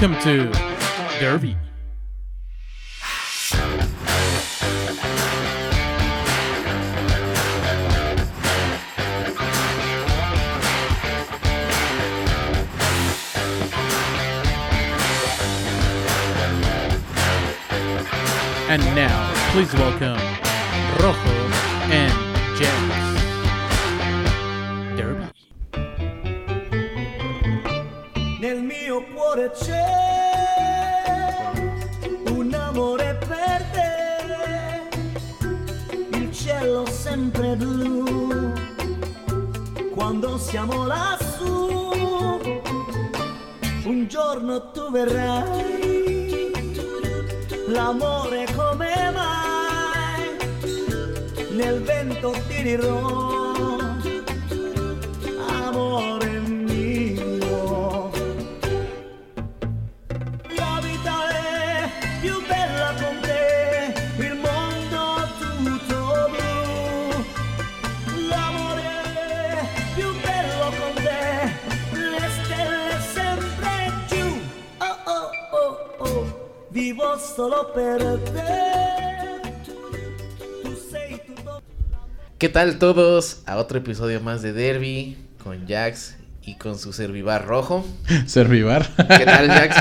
Welcome to Derby. And now, please welcome Rojo and James. Tal todos? A otro episodio más de Derby con Jax y con su servivar rojo. Servivar. ¿Qué tal, Jax?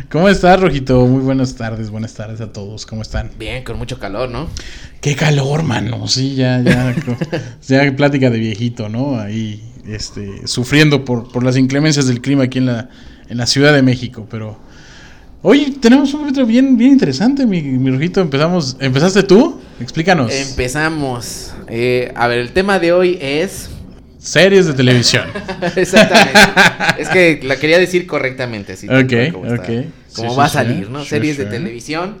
¿Cómo estás, Rojito? Muy buenas tardes, buenas tardes a todos. ¿Cómo están? Bien, con mucho calor, ¿no? Qué calor, mano. Sí, ya, ya. ya plática de viejito, ¿no? Ahí, este, sufriendo por, por las inclemencias del clima aquí en la, en la Ciudad de México, pero. Hoy tenemos un capítulo bien, bien interesante, mi, mi Rojito. Empezamos, ¿Empezaste tú? Explícanos. Empezamos. Eh, a ver, el tema de hoy es... Series de televisión. Exactamente. es que la quería decir correctamente. Así, Ok, como ok. Como Sí, va sí, a sí. salir, ¿no? Series de televisión.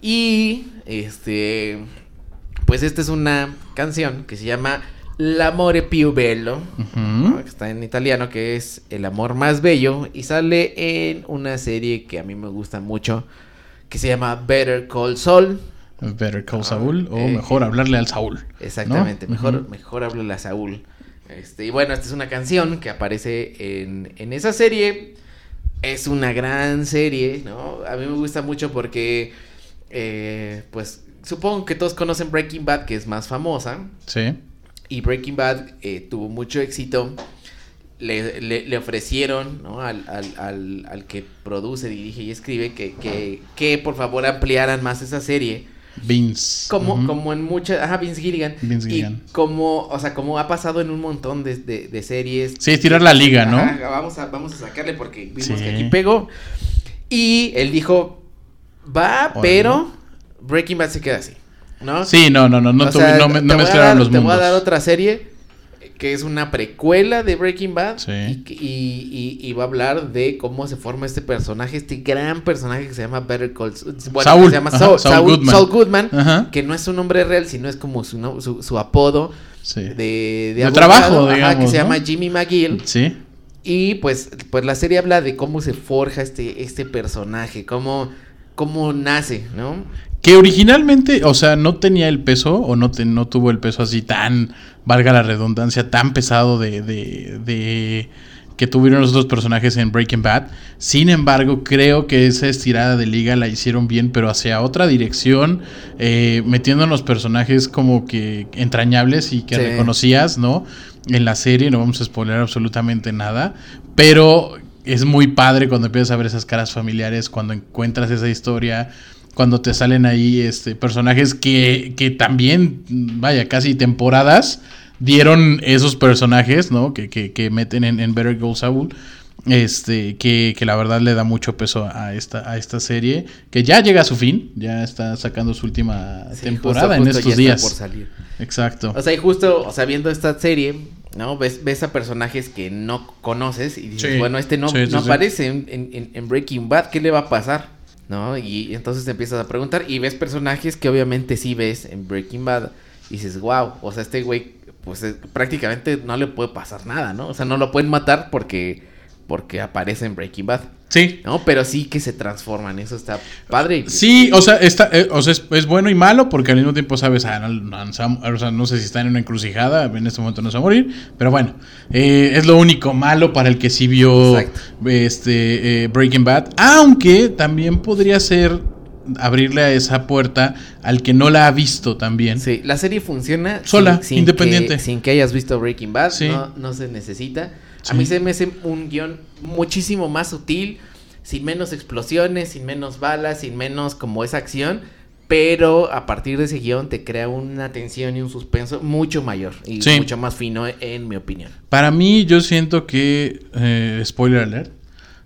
Y, este... Pues esta es una canción que se llama L'amore più bello. Que está en italiano, que es El amor más bello, y sale en una serie que a mí me gusta mucho, que se llama Better Call Saul. Better Call Ah, Saul, o eh, mejor hablarle al Saúl. Exactamente, ¿no? mejor, Ujú. mejor háblale a Saúl. Este, y bueno, esta es una canción que aparece en, en esa serie. Es una gran serie, ¿no? A mí me gusta mucho porque, eh, pues, supongo que todos conocen Breaking Bad, que es más famosa. Sí. Y Breaking Bad eh, tuvo mucho éxito. Le, le- le ofrecieron ¿no? al, al- al- al que produce, dirige y escribe que, que, que por favor ampliaran más esa serie. Vince. Como, como en muchas. Ajá, Vince Gilligan. Vince Gilligan. Y como, o sea, como ha pasado en un montón de, de- de series. Sí, estirar la liga, ¿no? Vamos, a, vamos a sacarle porque vimos Sí. que aquí pegó. Y él dijo: Va, pero Breaking Bad se queda así. ¿No? Sí, no, no, no, no, O sea, no, me- no mezclaron dar- los Te voy mundos. a dar otra serie que es una precuela de Breaking Bad. Sí. Y, y- y- y va a hablar de cómo se forma este personaje, este gran personaje que se llama Better Call. Bueno, Saul, que se llama ajá, Saul, Goodman. Saul Goodman, Ajá. que no es su nombre real, sino es como su, no- su, su apodo Sí. de, de, abogado, trabajo, ajá, digamos, que se llama Jimmy McGill. Sí. Y pues, pues la serie habla de cómo se forja este, este personaje, cómo, cómo nace, ¿no? Que originalmente, o sea, no tenía el peso o no, te- no tuvo el peso así tan, valga la redundancia, tan pesado de, de, de que tuvieron los otros personajes en Breaking Bad. Sin embargo, creo que esa estirada de liga la hicieron bien, pero hacia otra dirección, eh, metiendo en los personajes como que entrañables y que Sí. reconocías, ¿no? En la serie, no vamos a spoiler absolutamente nada, pero es muy padre cuando empiezas a ver esas caras familiares, cuando encuentras esa historia, cuando te salen ahí este, personajes que, que también, vaya, casi temporadas dieron esos personajes, ¿no? Que, que, que meten en, en Better Call Saul. Este, que, que la verdad le da mucho peso a esta, a esta serie, que ya llega a su fin, ya está sacando su última Sí, temporada justo- en justo estos ya días. por salir. Exacto. O sea, y justo, o sea, viendo esta serie, ¿no? Ves, ves a personajes que no conoces y dices, Sí. bueno, este no, Sí, no aparece en, en- en Breaking Bad, ¿qué le va a pasar? ¿No? Y entonces te empiezas a preguntar y ves personajes que obviamente sí ves en Breaking Bad y dices, wow, o sea, este güey, pues eh, prácticamente no le puede pasar nada, ¿no? O sea, no lo pueden matar porque porque aparece en Breaking Bad. Sí. ¿No? Pero sí que se transforman. Eso está padre. Sí, o sea, está, eh, o sea es, es bueno y malo porque al mismo tiempo sabes, ah, no, o sea, no sé si está en una encrucijada, en este momento no se va a morir, pero bueno, eh, es lo único malo para el que sí vio Exacto. este eh, Breaking Bad, aunque también podría ser abrirle a esa puerta al que no la ha visto también. Sí, la serie funciona Sola, sin, sin independiente. Que, sin que hayas visto Breaking Bad, Sí. no, no se necesita. Sí. A mí se me hace un guion muchísimo más sutil, sin menos explosiones, sin menos balas, sin menos como esa acción. Pero a partir de ese guion te crea una tensión y un suspenso mucho mayor y Sí. mucho más fino, en mi opinión. Para mí, yo siento que, eh, spoiler alert,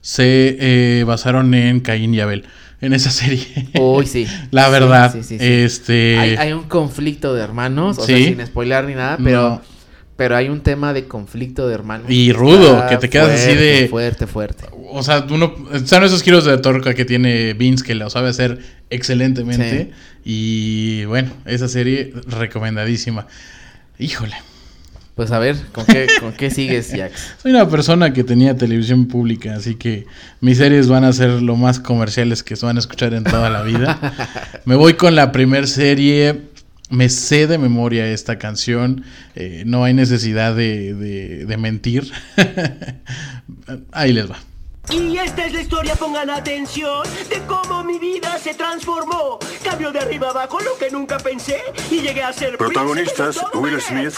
se eh, basaron en Caín y Abel, en esa serie. Uy, sí. La verdad, sí, sí, sí. este... Hay, hay un conflicto de hermanos, o sea, sin spoiler ni nada, pero, No. Pero hay un tema de conflicto de hermanos. Y rudo, que te quedas así de- Fuerte, fuerte. O sea, uno. Están esos giros de torca que tiene Vince que lo sabe hacer excelentemente. Y bueno, esa serie recomendadísima. Híjole. Pues a ver, ¿con qué, con qué sigues, Jax? Soy una persona que tenía televisión pública, así que mis series van a ser lo más comerciales que se van a escuchar en toda la vida. Me voy con la primer serie. Me sé de memoria esta canción. eh, no hay necesidad de, de- de mentir. Ahí les va. Y esta es la historia, pongan atención, de cómo mi vida se transformó. Cambio de arriba abajo lo que nunca pensé y llegué a ser Protagonistas Will. Smith,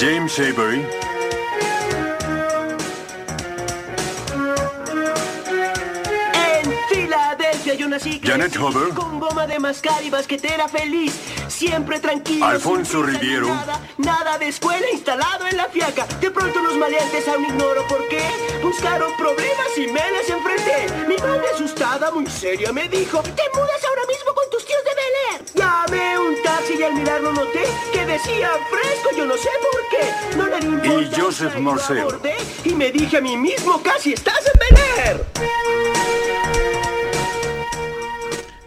James Avery, Yo nací Janet Huber. con goma de mascar y basquetera feliz, siempre tranquilo. Alfonso sin Riviero. Nada, nada de escuela instalado en la fiaca. De pronto los maleantes aún ignoro por qué buscaron problemas y me les enfrenté. Mi madre asustada, muy seria, me dijo: Te mudas ahora mismo con tus tíos de Bel Air. Llamé un taxi y al mirarlo noté que decía fresco, yo no sé por qué. No le importa. Y Joseph Marcel. Y me dije a mí mismo: Casi estás en Bel Air.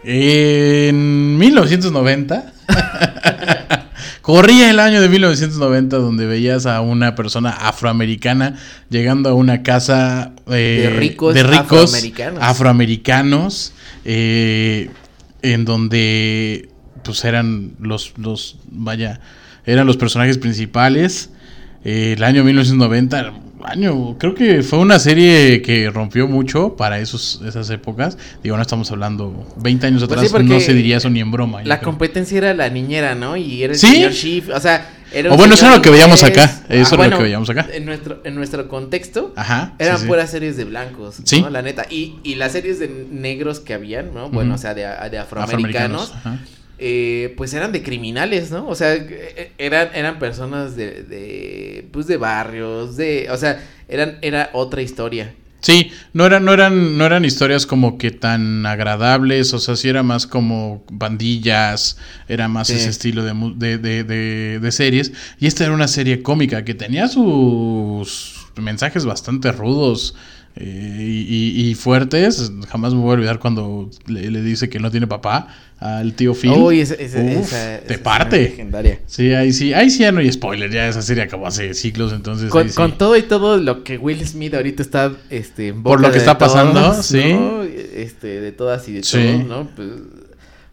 En 1990. Corría el año de 1990 donde veías a una persona afroamericana llegando a una casa eh, De ricos de ricos afroamericanos. afroamericanos, eh, en donde pues eran los, los, vaya, eran los personajes principales. Eh, el año 1990, año, creo que fue una serie que rompió mucho para esos, esas épocas. Digo, no estamos hablando 20 años Pues atrás, sí, porque no se diría eso ni en broma. La competencia era la niñera, ¿no? Y era el ¿Sí? señor Schiff, o sea... Era O bueno, eso era lo que veíamos acá, eso era lo que veíamos acá. En nuestro, en nuestro contexto, Ajá. eran sí, sí. puras series de blancos, Sí. ¿no? La neta. Y, y las series de negros que habían, ¿no? Bueno, Ujú. o sea, de, de afroamericanos, Ajá. Eh, pues eran de criminales, ¿no? O sea, eh, eran, eran personas de, de, pues de barrios, de, o sea, eran, era otra historia. Sí, no eran, no eran, no eran historias como que tan agradables, o sea, sí era más como bandillas, era más Sí. ese estilo de, de, de- de series. Y esta era una serie cómica que tenía sus mensajes bastante rudos eh, y, fuertes. Jamás me voy a olvidar cuando le, le dice que no tiene papá al tío Phil. Uy, esa, esa, Uf, esa- te parte. legendaria. Sí, ahí sí, ahí sí ya no hay spoiler, ya esa serie acabó hace siglos, entonces Con, sí. todo y todo lo que Will Smith ahorita está este, en Por boca lo que de está pasando, sí. ¿no? Este, de todas y de Sí. todos, ¿no? Pues,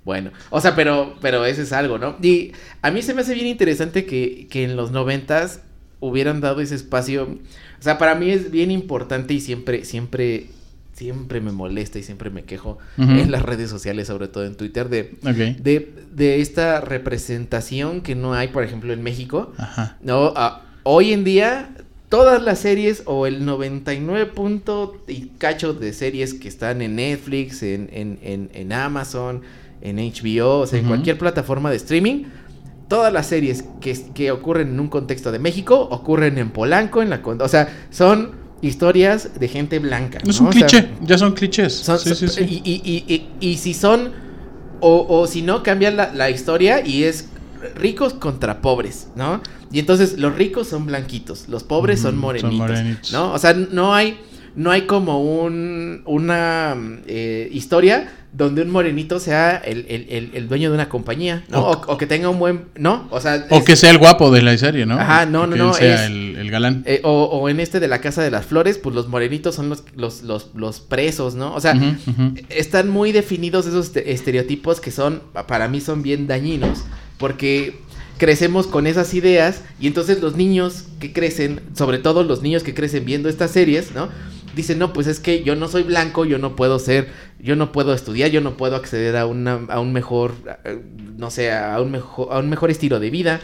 bueno, o sea, pero, pero eso es algo, ¿no? Y a mí se me hace bien interesante que, que en los noventas hubieran dado ese espacio. O sea, para mí es bien importante y siempre, siempre, siempre me molesta y siempre me quejo en las redes sociales, sobre todo en Twitter, de, de, de esta representación que no hay, por ejemplo, en México. Ajá. No, ah, hoy en día todas las series o el 99 punto y cacho de series que están en Netflix, en, en, en, en Amazon, en HBO, o sea, en cualquier plataforma de streaming, todas las series que, que ocurren en un contexto de México ocurren en Polanco, en la o sea, son historias de gente blanca. Es ¿no? un O sea, cliché, ya son clichés. son- sí, sí, son- sí. Y, y- y- y- y si son, o, o si no, cambian la, la historia y es ricos contra pobres, ¿no? Y entonces los ricos son blanquitos, los pobres son Ujú, son morenitos, morenitos. ¿no? O sea, no hay, no hay como un, una eh, historia donde un morenito sea el, el- el- dueño de una compañía, ¿no? O, o que tenga un buen, ¿no? O sea, O que sea el guapo de la serie, ¿no? Ajá, no, no, Que no, él sea es- el, el galán. eh, o, o en este de la Casa de las Flores, pues los morenitos son los, los, los, los presos, ¿no? O sea, están muy definidos esos este- estereotipos que son, para mí son bien dañinos, porque crecemos con esas ideas y entonces los niños que crecen, sobre todo los niños que crecen viendo estas series, ¿no? Dicen, no, pues es que yo no soy blanco, yo no puedo ser, yo no puedo estudiar, yo no puedo acceder a, una, a un mejor, eh, no sé, a un mejor, a un mejor estilo de vida,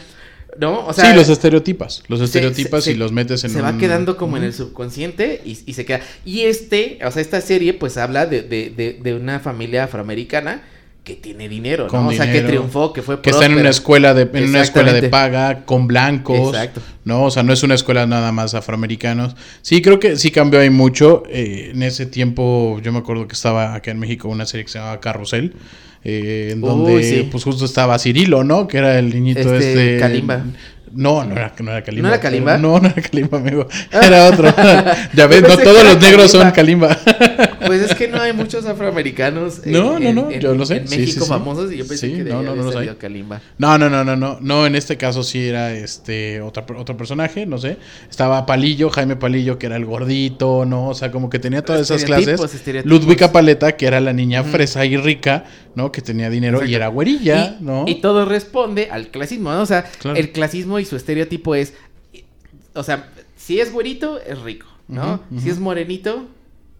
¿no? O sea, sí, los estereotipas. Los estereotipas se- y los metes en se va quedando como en el subconsciente y, y se queda. Y este, o sea, esta serie pues habla de, de, de, de una familia afroamericana que tiene dinero, ¿no? Con o sea, que triunfó, que fue que están en una escuela de en una escuela de paga con blancos Exacto. no o sea no es una escuela nada más afroamericanos sí creo que sí cambió ahí mucho eh, en ese tiempo yo me acuerdo que estaba acá en México una serie que se llamaba Carrusel eh, en Uy, donde sí. pues justo estaba Cirilo no que era el niñito Este, este, Kalimba. No, no era, no era Kalimba. ¿No era Kalimba? No, no era Kalimba, amigo. Era otro. ya ves, no todos los negros son Kalimba. Pues es que no hay muchos afroamericanos en, No, no, no, en- yo lo sé. en México sí, sí. famosos y yo pensé Sí, que no, no, no salido Kalimba. No, no, no, no, no. No, en este caso sí era este otra, otro personaje, no sé. Estaba Palillo, Jaime Palillo, que era el gordito, ¿no? O sea, como que tenía todas esas clases. Ludwika Paleta, que era la niña fresa y rica, ¿no? Que tenía dinero y Exacto. era güerilla, y, ¿no? y todo responde al clasismo, ¿no? O sea, Claro. el clasismo y su estereotipo es, o sea, si es güerito, es rico, ¿no? Si es morenito,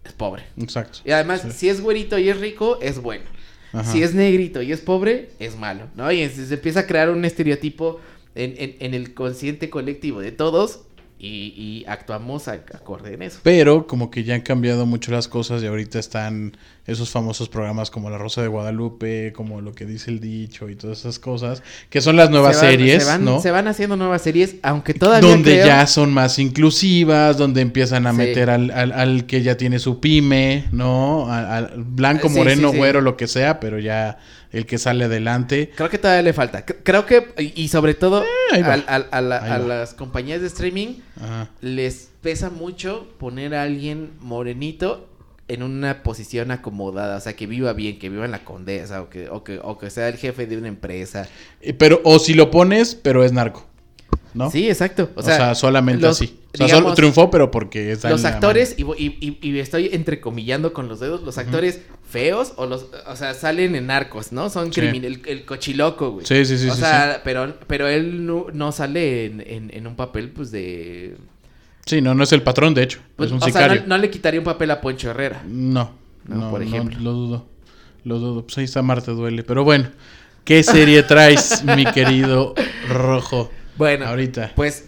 es pobre. Exacto. Y además, Sí. si es güerito y es rico, es bueno. Ajá. Si es negrito y es pobre, es malo, ¿no? Y se se empieza a crear un estereotipo en, en- en el consciente colectivo de todos y, y actuamos a- acorde en eso. Pero como que ya han cambiado mucho las cosas y ahorita están esos famosos programas como La Rosa de Guadalupe, como lo que dice el dicho y todas esas cosas, que son las nuevas Se van- series, se van, ¿no? Se van haciendo nuevas series, aunque todavía donde creo- ya son más inclusivas, donde empiezan a Sí. meter al, al- al que ya tiene su pyme, ¿no? Al, al blanco, moreno, sí, sí. güero, lo que sea, pero ya el que sale adelante. Creo que todavía le falta. Creo que, y sobre todo, Eh, a, la- las compañías de streaming Ajá. les pesa mucho poner a alguien morenito en una posición acomodada, o sea, que viva bien, que viva en la condesa, o que, o que, o que sea el jefe de una empresa. Eh, Pero, o si lo pones, pero es narco, ¿no? Sí, exacto. O O sea, solamente los- así. O sea, solo triunfó, pero porque está los actores, y, estoy entrecomillando con los dedos, los actores feos, o los, o sea, salen en narcos, ¿no? Son Sí. el, el cochiloco, güey. Sí, sí, sí, O sí, sea, pero, pero él no, no sale en, en- en un papel, pues, de... Sí, no, no es el patrón, de hecho. pues, es un o sea, sicario. no, no le quitaría un papel a Poncho Herrera. No, No, no, por no, ejemplo. lo dudo. Lo dudo. Pues ahí está Marte duele. Pero bueno, ¿qué serie traes, mi querido Rojo? Bueno, Ahorita. pues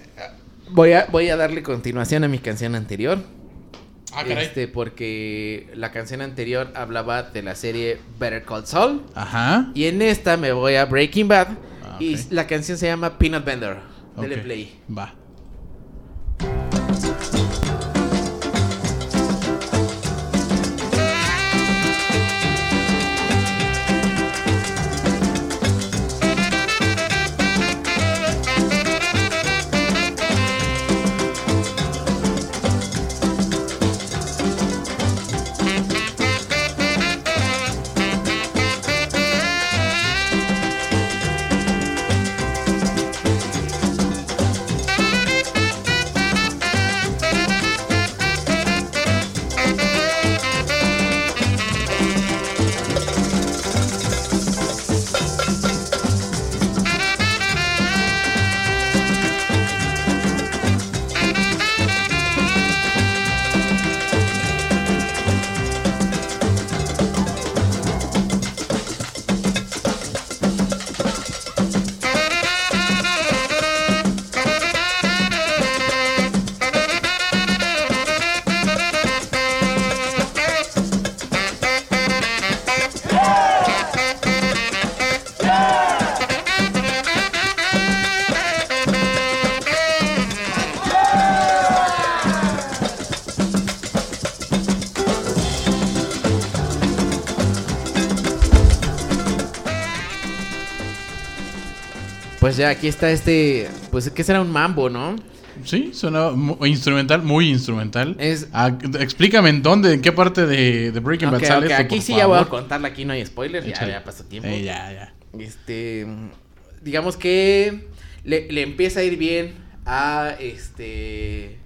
voy a, voy a darle continuación a mi canción anterior. Ah, caray. Este, porque la canción anterior hablaba de la serie Better Call Saul. Ajá. Y en esta me voy a Breaking Bad. Ah, Y la canción se llama Peanut Bender. Dele play. Va. Pues ya aquí está este. Pues que será un mambo, ¿no? Sí, suena mu- instrumental, muy instrumental. Es- Ah, explícame en dónde, en qué parte de, de Breaking Bad sale ok, esto, aquí por sí ya voy a contarla, aquí no hay spoilers, ya, ya pasó tiempo. Eh, ya, ya. Este, digamos que le, le empieza a ir bien a este...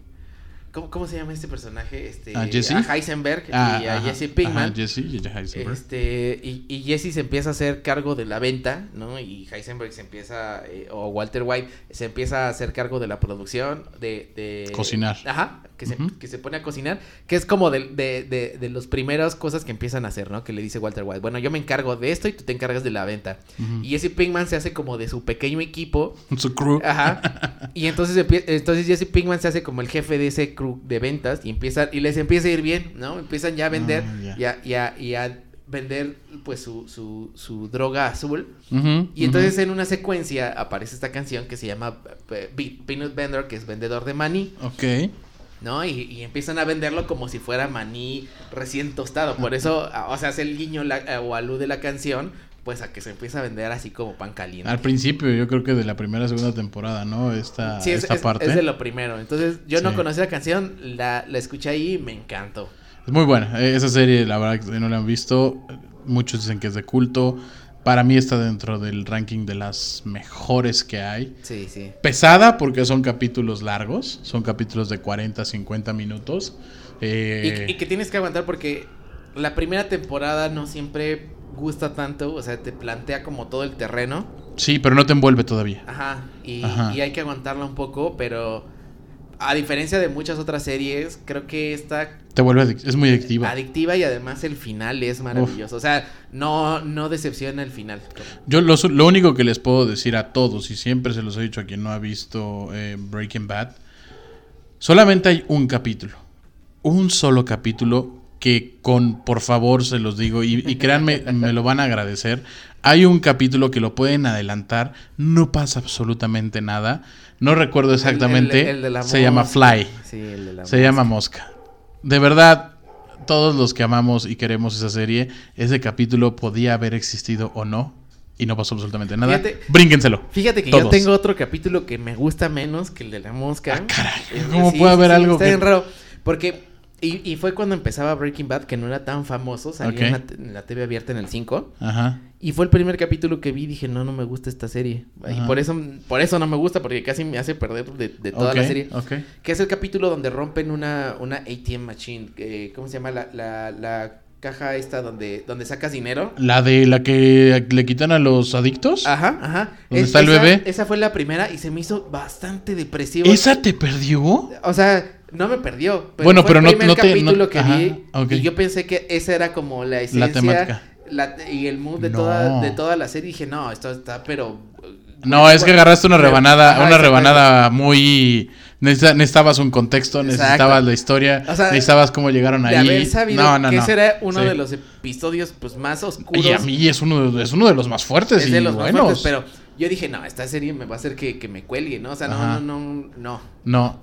¿Cómo, cómo se llama este personaje? Este, ¿A Jesse? Heisenberg Ah, y a ajá, Jesse Pinkman. ajá, Jesse y Heisenberg. Este, y, y Jesse se empieza a hacer cargo de la venta, ¿no? Y Heisenberg se empieza, eh, o Walter White se empieza a hacer cargo de la producción, de... de Cocinar. Ajá, que se, que se pone a cocinar, que es como de, de, de, de las primeras cosas que empiezan a hacer, ¿no? Que le dice Walter White, bueno, yo me encargo de esto y tú te encargas de la venta. Y Jesse Pinkman se hace como de su pequeño equipo, Su crew. Ajá. Y entonces, entonces Jesse Pinkman se hace como el jefe de ese crew de ventas y empieza, y les empieza a ir bien, ¿no? Empiezan ya a vender Ah, ya. y, a, y a- y a vender pues su, su, su droga azul. Y entonces en una secuencia aparece esta canción que se llama eh, Pe- Peanut Vendor, que es vendedor de maní, Ok. ¿no? Y, y empiezan a venderlo como si fuera maní recién tostado. Por eso, o sea, hace el guiño la- eh, o alude la canción, pues a que se empieza a vender así como pan caliente. Al principio, yo creo que de la primera segunda temporada, ¿no? Esta, Sí, es, esta es- parte. es de lo primero. Entonces, yo no conocía la canción, la, la escuché ahí y me encantó. Es muy buena. eh, Esa serie, la verdad, que no la han visto, eh, muchos dicen que es de culto. Para mí está dentro del ranking de las mejores que hay. Sí, sí. Pesada porque son capítulos largos, son capítulos de 40, 50 minutos. Eh, Y, y que tienes que aguantar porque la primera temporada no siempre gusta tanto, o sea, te plantea como todo el terreno. Sí, pero no te envuelve todavía. Ajá. Y, Ajá. y hay que aguantarla un poco, pero a diferencia de muchas otras series, creo que esta Te vuelve es muy adictiva. adictiva y además el final es maravilloso. O sea, no, no decepciona el final. Yo lo, lo único que les puedo decir a todos, y siempre se los he dicho a quien no ha visto eh, Breaking Bad, solamente hay un capítulo. Un solo capítulo que con, por favor, se los digo, y, y créanme, me lo van a agradecer. Hay un capítulo que lo pueden adelantar, no pasa absolutamente nada. No recuerdo exactamente. El- el- el de la se llama. Fly. Sí, el de la Se llama Mosca. De verdad, todos los que amamos y queremos esa serie, ese capítulo podía haber existido o no. Y no pasó absolutamente nada. Fíjate- Brínquenselo. Fíjate que yo tengo otro capítulo que me gusta menos que el de la mosca. Ah, caray. Eh, ¿Cómo puede haber algo Está que- bien raro. Porque. Y, y fue cuando empezaba Breaking Bad, que no era tan famoso. Salió Ok. en, la, en la TV abierta en el 5. Ajá. Y fue el primer capítulo que vi y dije, no, no me gusta esta serie. Y por eso, por eso no me gusta, porque casi me hace perder de, de toda la serie. Que es el capítulo donde rompen una, una ATM machine. eh, ¿Cómo se llama? La, la, la caja esta donde, donde sacas dinero. La de la que le quitan a los adictos. Ajá, ajá. ¿Dónde está el esa- bebé? Esa fue la primera y se me hizo bastante depresivo. ¿Esa te perdió? O sea, no me perdió. Bueno, fue pero el no- primer no te- capítulo no- que ajá, vi. Y yo pensé que esa era como la esencia. temática. la- y el mood de, No. toda, de toda la serie. dije, no, esto está, pero. No, es que agarraste una Pero- rebanada, ajá, una rebanada muy... necesita- Necesitabas un contexto, Exacto. necesitabas la historia, O sea, necesitabas cómo llegaron De ahí. haber sabido no, no, que no. ese era uno Sí. de los episodios pues más oscuros. Y a mí es uno, de- es uno de los más fuertes es y de los más buenos. fuertes, pero yo dije, no, esta serie me va a hacer que, que me cuelgue, ¿no? O sea, Ajá. no, no, no. No, no,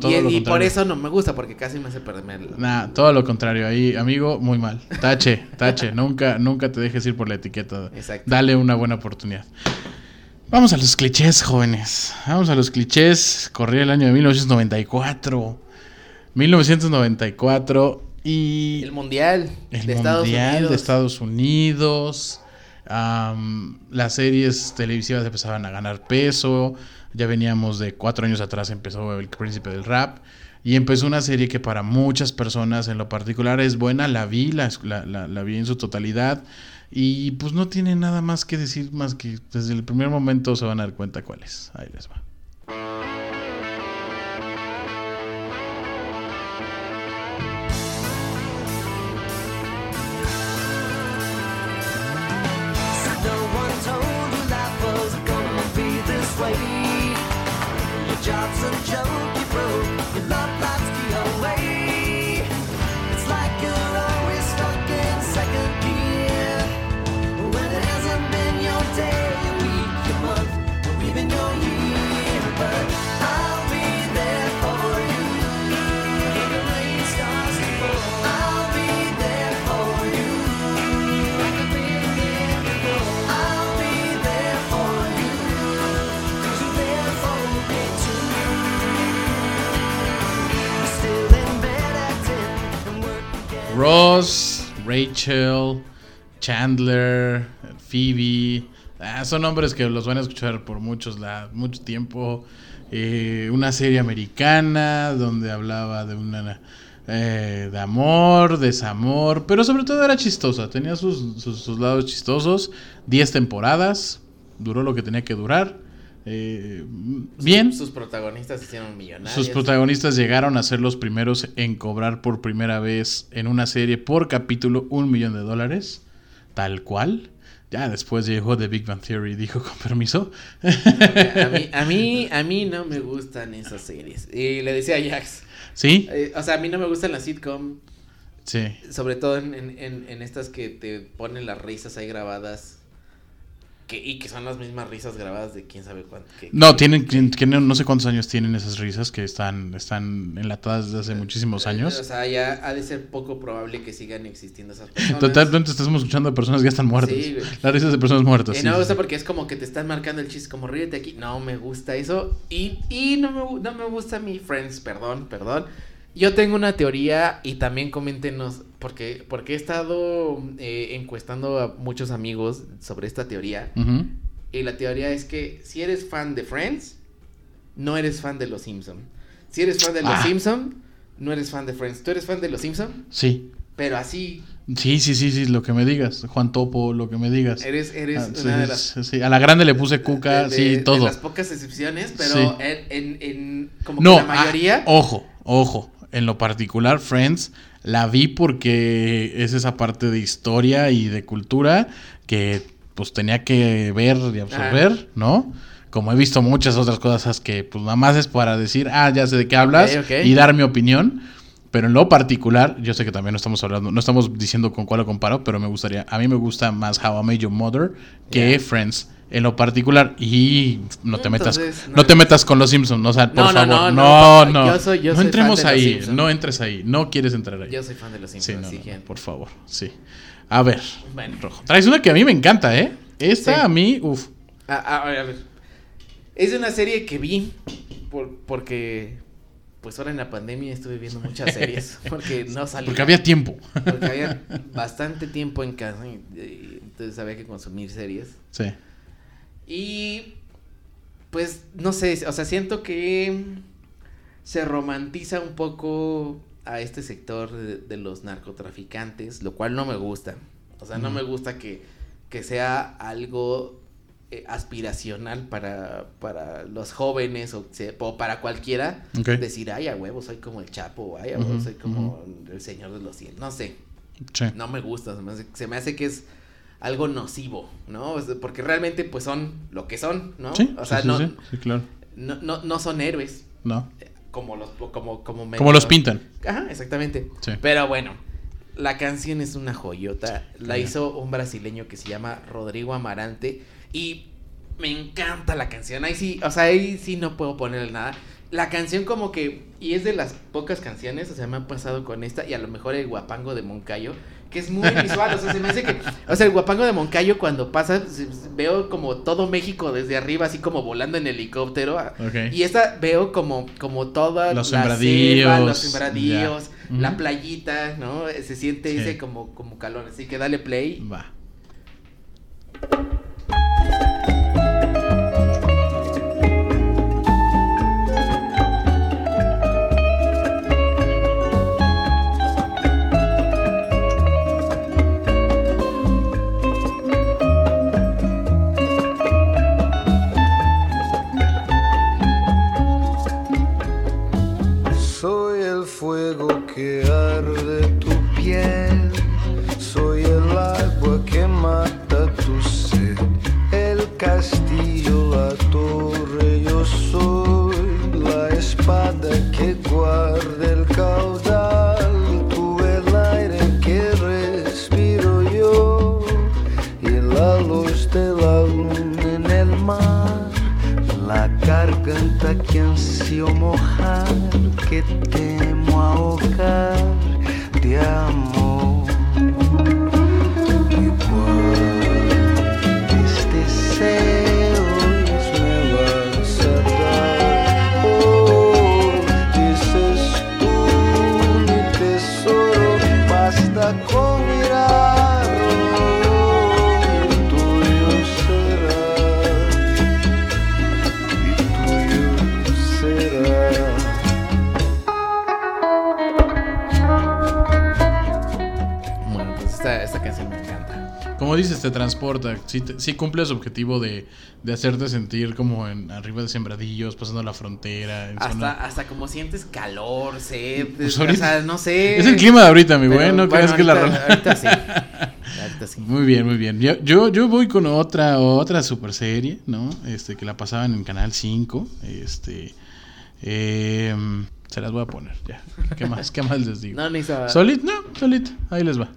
todo Y, lo y contrario. por eso no me gusta, porque casi me hace perderme el... Nah, todo lo contrario. Ahí, amigo, muy mal. Tache, tache. nunca, nunca te dejes ir por la etiqueta. Exacto. Dale una buena oportunidad. Vamos a los clichés, jóvenes. Vamos a los clichés. Corría el año de 1994. 1994 y El mundial el de Estados Mundial Unidos. de Estados Unidos. las series televisivas empezaban a ganar peso. Ya veníamos de cuatro años atrás, empezó El Príncipe del Rap. Y empezó una serie que para muchas personas en lo particular es buena. La vi, la, la- vi en su totalidad. Y pues no tiene nada más que decir, más que desde el primer momento se van a dar cuenta cuál es. Ahí les va. Ross, Rachel, Chandler, Phoebe. ah, son nombres que los van a escuchar por muchos mucho tiempo. Eh, una serie americana donde hablaba de una eh, de amor, desamor, pero sobre todo era chistosa. Tenía sus, sus- sus lados chistosos. 10 temporadas, duró lo que tenía que durar. Eh, bien. Sus protagonistas hicieron millonarios. Sus protagonistas llegaron a ser los primeros en cobrar por primera vez en una serie por capítulo un millón de dólares. Tal cual. Ya después llegó The Big Bang Theory y dijo con permiso. a, mí, a, mí, a mí no me gustan esas series. Y le decía a Jax. ¿Sí? eh, o sea, a mí no me gustan las sitcom. Sí. Sobre todo en, en, en estas que te ponen las risas ahí grabadas. Que, y que son las mismas risas grabadas de quién sabe cuánto. que- No, tienen, tienen- no sé cuántos años tienen esas risas que están, están enlatadas desde hace muchísimos Eh, O años. sea, ya ha de ser poco probable que sigan existiendo esas personas. Totalmente estamos escuchando a personas que ya están muertas. Sí. Las risas de personas muertas. Y sí, no me gusta sí. porque es como que te están marcando el chiste, como ríete aquí. No me gusta eso. Y, y no, me, no me gusta mi Friends, perdón, perdón. Yo tengo una teoría y también coméntenos, porque, porque he estado eh, encuestando a muchos amigos sobre esta teoría. Y la teoría es que si eres fan de Friends, no eres fan de Los Simpson. Si eres fan de Los Ah. Simpson, no eres fan de Friends. Tú eres fan de Los Simpson, Sí. pero así Sí, sí, sí, sí, lo que me digas. Juan Topo, lo que me digas. eres, eres Ah, sí, una de las sí. A la grande le puse cuca, de- de- sí, de todo. las pocas excepciones, pero Sí. en, en, en- como No, que la mayoría. ah, ojo, ojo. En lo particular, Friends, la vi porque es esa parte de historia y de cultura que pues tenía que ver y absorber, ¿no? Como he visto muchas otras cosas que pues nada más es para decir, ah, ya sé de qué hablas y dar mi opinión. Pero en lo particular, yo sé que también no estamos hablando, no estamos diciendo con cuál lo comparo, pero me gustaría, a mí me gusta más How I Met Your Mother que. Friends en lo particular y no te metas no no te metas con los Simpsons, o sea, por No, favor, no, no, no, no, yo soy- yo no soy entremos ahí, no entres ahí, no quieres entrar ahí. Yo soy fan de los Simpsons, por favor, sí. A ver, Bueno. rojo. Traes una que a mí me encanta, ¿eh? Esta Sí. a mí, uff, A, a- a ver. Es una serie que vi por, porque. Pues ahora en la pandemia estuve viendo muchas series. Porque no salía. porque había tiempo. porque había bastante tiempo en casa. y- y entonces había que consumir series. sí. Y pues no sé, o sea, siento que se romantiza un poco a este sector de, de los narcotraficantes, lo cual no me gusta. O sea, no me gusta que, que sea algo eh, aspiracional para, para los jóvenes o, o para cualquiera decir, ay, a huevo, soy como el Chapo, ay, a huevo, Ujú, soy como el Señor de los Cien. No sé, Sí. no me gusta, se me hace, se me hace que es algo nocivo, ¿no? Porque realmente pues son lo que son, ¿no? Sí, o sea, sí, no, sí, claro. no, no, no son héroes No. como los como como Como los pintan. Ajá, exactamente. Pero bueno, la canción es una joyota. La hizo un brasileño que se llama Rodrigo Amarante y me encanta la canción. Ahí sí, o sea, ahí sí no puedo ponerle nada. La canción como que, y es de las pocas canciones, o sea, me ha pasado con esta y a lo mejor el guapango de Moncayo, que es muy visual, o sea, se me hace que, o sea, el guapango de Moncayo cuando pasa, veo como todo México desde arriba, así como volando en helicóptero. a- Ok. Y esta veo como, como toda Los la sembradíos, los sembradíos, la playita, ¿no? Se siente Sí. ese como, como calor, así que dale play. Va. Que arde tu piel, soy el agua que mata tu sed, el castillo, la torre, yo soy la espada que guarda el caudal, tú el aire que respiro yo y la luz de la luna en el mar. La garganta que ansio mojar, que transporta. Sí, te- sí cumple su objetivo de, de hacerte sentir como en arriba de sembradillos, pasando la frontera. en Hasta, zona- hasta como sientes calor, sed, Pues o sea, no sé. Es el clima de ahorita, mi güey. No bueno, creas que la ahorita- rola. Ahorita sí. Ahorita sí. Muy bien, muy bien. Yo, yo, yo voy con otra, otra super serie, ¿no? Este, que la pasaban en Canal 5. Este. em, se las voy a poner, ya. ¿Qué más? ¿Qué más les digo? No, ni. No, solid. Ahí les va.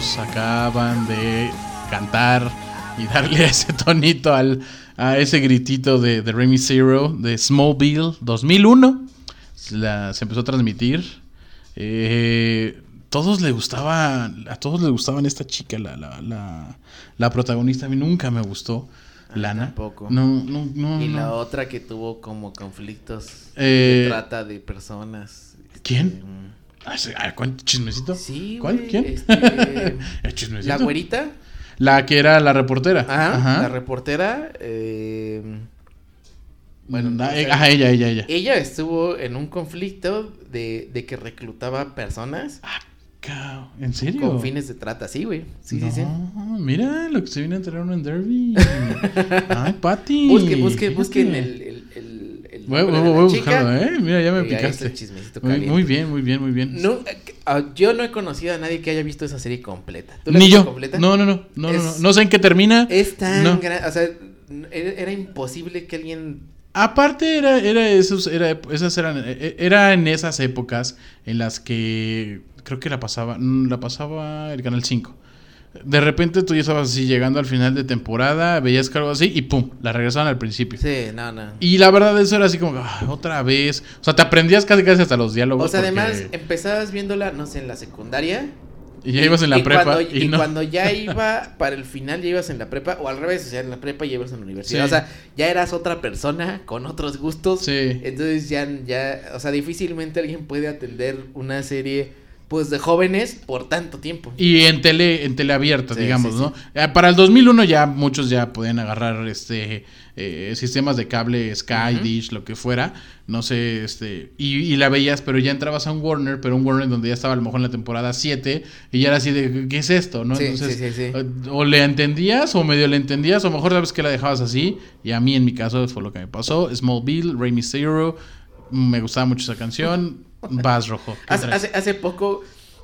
Acaban de cantar y darle ese tonito al, a ese gritito de, de Remy Zero de Smallville 2001. La- se empezó a transmitir. Eh, todos le gustaba, a todos les gustaban esta chica, la, la, la, la protagonista. A mí nunca me gustó. Lana. tampoco. No, no, no. Y no. la otra que tuvo como conflictos Eh, de trata de personas. ¿Quién? Este, mm, ¿cuál chismecito? Sí, ¿Cuál? ¿Quién? este, El chismecito. La güerita. La que era la reportera. Ajá, Ajá. La reportera. eh, bueno, no ah, ajá, ella, ella, ella. Ella estuvo en un conflicto de, de que reclutaba personas Cao, ¿En serio? con fines de trata, sí, güey. Sí, sí, sí. No, Mira lo que se viene a enterar uno en Derby. Ay, Pati. Busque, busque, busquen el, el Voy, voy- voy a chica. buscarlo, ¿eh? Mira, ya me Y picaste. Muy, muy bien, muy bien, muy bien. No, yo no he conocido a nadie que haya visto esa serie completa. ¿Tú la Ni yo. completa? No, no, no. No, no, no. Es- No sé en qué termina. Es tan No. gran, o sea, era, era imposible que alguien Aparte era, era esos, era, esas eran, e- era en esas épocas en las que creo que la pasaba, mm, la pasaba el canal 5. De repente tú ya estabas así llegando al final de temporada, veías que algo así y pum, la regresaban al principio. Sí, no, no. Y la verdad eso era así como, "Ah, otra vez. O sea, te aprendías casi casi hasta los diálogos. O sea, porque- además empezabas viéndola, no sé, en la secundaria. Y ya ibas en la y prepa Cuando, y, y no. cuando ya iba para el final, ya ibas en la prepa, o al revés, o sea, en la prepa ya ibas en la universidad. Sí. O sea, ya eras otra persona con otros gustos. Sí. Entonces ya, ya, o sea, difícilmente alguien puede atender una serie, pues, de jóvenes por tanto tiempo. Y en tele, en tele abierta, Sí, digamos, sí, ¿no? Eh, Para el 2001 ya muchos ya podían agarrar este eh, sistemas de cable Sky. Dish, lo que fuera, no sé, este, y, y la veías, pero ya entrabas a un Warner, pero un Warner donde ya estaba a lo mejor en la temporada 7 y ya era así de, ¿qué es esto? ¿no? Sí, Entonces, sí, sí, sí. eh, o le entendías o medio le entendías, o mejor sabes que la dejabas así, y a mí en mi caso fue lo que me pasó, Smallville, Rainy Zero, me gustaba mucho esa canción, Vas Rojo. ¿qué Hace, traes? hace, hace poco,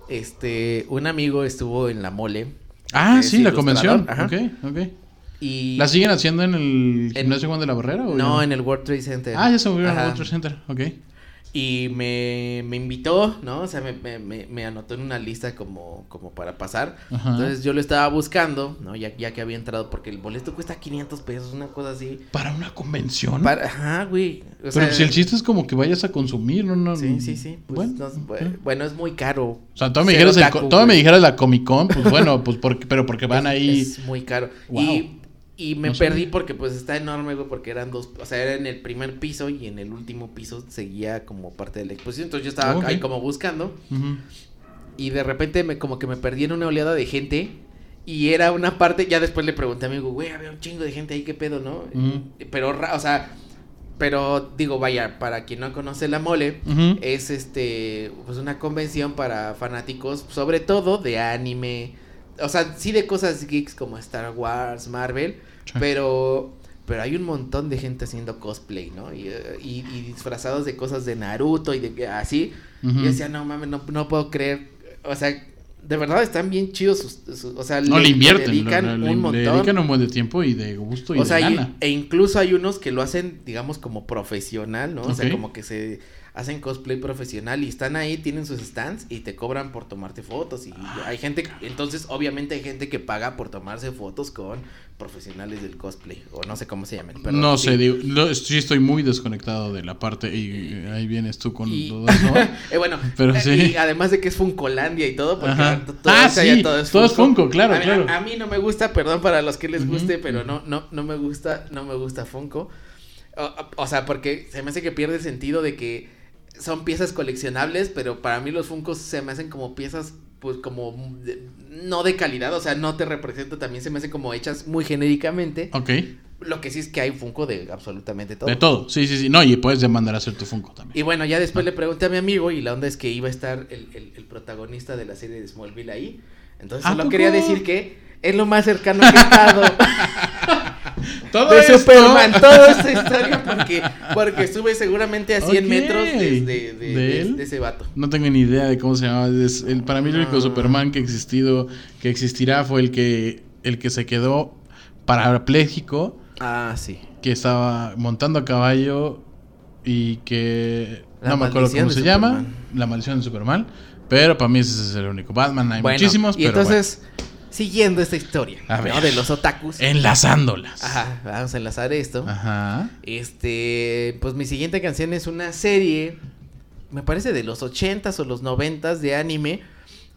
este, un amigo estuvo en la mole. Ah, sí, la convención. ajá. Ok, ok. Y ¿La siguen haciendo en el En- gimnasio Juan de la Barrera? o no, en el World Trade Center. Ah, ya se volvieron al. World Trade Center. Ok. Y me, me invitó, ¿no? O sea, me, me, me, anotó en una lista como, como para pasar. Ajá. Entonces yo lo estaba buscando, ¿no? Ya, ya que había entrado, porque el boleto cuesta 500 pesos, una cosa así. Para una convención. Para, ajá, güey. O Pero sea, si el chiste es como que vayas a consumir, no, no. Sí, sí, sí. Pues, bueno, no, bueno, es muy caro. O sea, todo me dijeras, el otaku, co- todo me dijeras la Comic Con, pues bueno, pues porque, pero porque van Es- ahí. Es muy caro. Wow. Y, y me No perdí porque pues está enorme, güey, porque eran dos, o sea, era en el primer piso y en el último piso seguía como parte de la exposición. Entonces yo estaba Ok. ahí como buscando y de repente me como que me perdí en una oleada de gente y era una parte, ya después le pregunté a mi amigo, güey, había un chingo de gente ahí, qué pedo, ¿no? Pero, o sea, pero digo, vaya, para quien no conoce la mole, es este pues una convención para fanáticos sobre todo de anime o sea sí de cosas geeks como Star Wars Marvel Sí. pero pero hay un montón de gente haciendo cosplay no y, eh, y- y disfrazados de cosas de Naruto y de así Ujú. y yo decía no mames no, no puedo creer o sea de verdad están bien chidos sus, sus- o sea No le invierten, dedican le- le- un le montón dedican un buen de tiempo y de gusto y o de sea, y- e incluso hay unos que lo hacen, digamos, como profesional, ¿no? O sea, como que se hacen cosplay profesional y están ahí, tienen sus stands y te cobran por tomarte fotos. Y Ah, hay gente, entonces, obviamente hay gente que paga por tomarse fotos con profesionales del cosplay, o no sé cómo se llaman. no sí. sé, digo, no, sí estoy muy desconectado de la parte y ahí vienes tú con Y- todo eso. Eh, bueno, Pero eh, sí. y además de que es Funcolandia y todo, porque todo, Ah, sí, todo es todo Funko. Funko, claro, a mí, claro. A, a mí no me gusta, perdón para los que les guste, pero no, no, no me gusta, no me gusta Funko. O, o sea, porque se me hace que pierde el sentido de que son piezas coleccionables, pero para mí los Funkos se me hacen como piezas, pues como de- no de calidad, o sea, no te representa, también se me hace como hechas muy genéricamente. ok, Lo que sí es que hay Funko de absolutamente todo. de todo. Sí, sí, sí. No, y puedes demandar a hacer tu Funko también. Y bueno, ya después le pregunté a mi amigo y la onda es que iba a estar el, el- el protagonista de la serie de Smallville ahí. Entonces ¿A solo poco? quería decir que es lo más cercano que he estado Todo de esto- Superman, toda esta historia, porque, porque estuve seguramente a 100 Ok. metros de, de- de- ese vato. No tengo ni idea de cómo se llama. Es el, para mí el único No. Superman que existido, que existirá fue el que, el que se quedó parapléjico, Ah, sí. que estaba montando a caballo y que La no me acuerdo cómo se llama, la maldición de Superman, pero para mí ese es el único. Batman hay Bueno, muchísimos, y pero entonces, siguiendo esta historia, A ¿no? De los otakus. enlazándolas. Ajá, vamos a enlazar esto. Ajá. Este, pues mi siguiente canción es una serie, me parece de los 80s o los 90s de anime,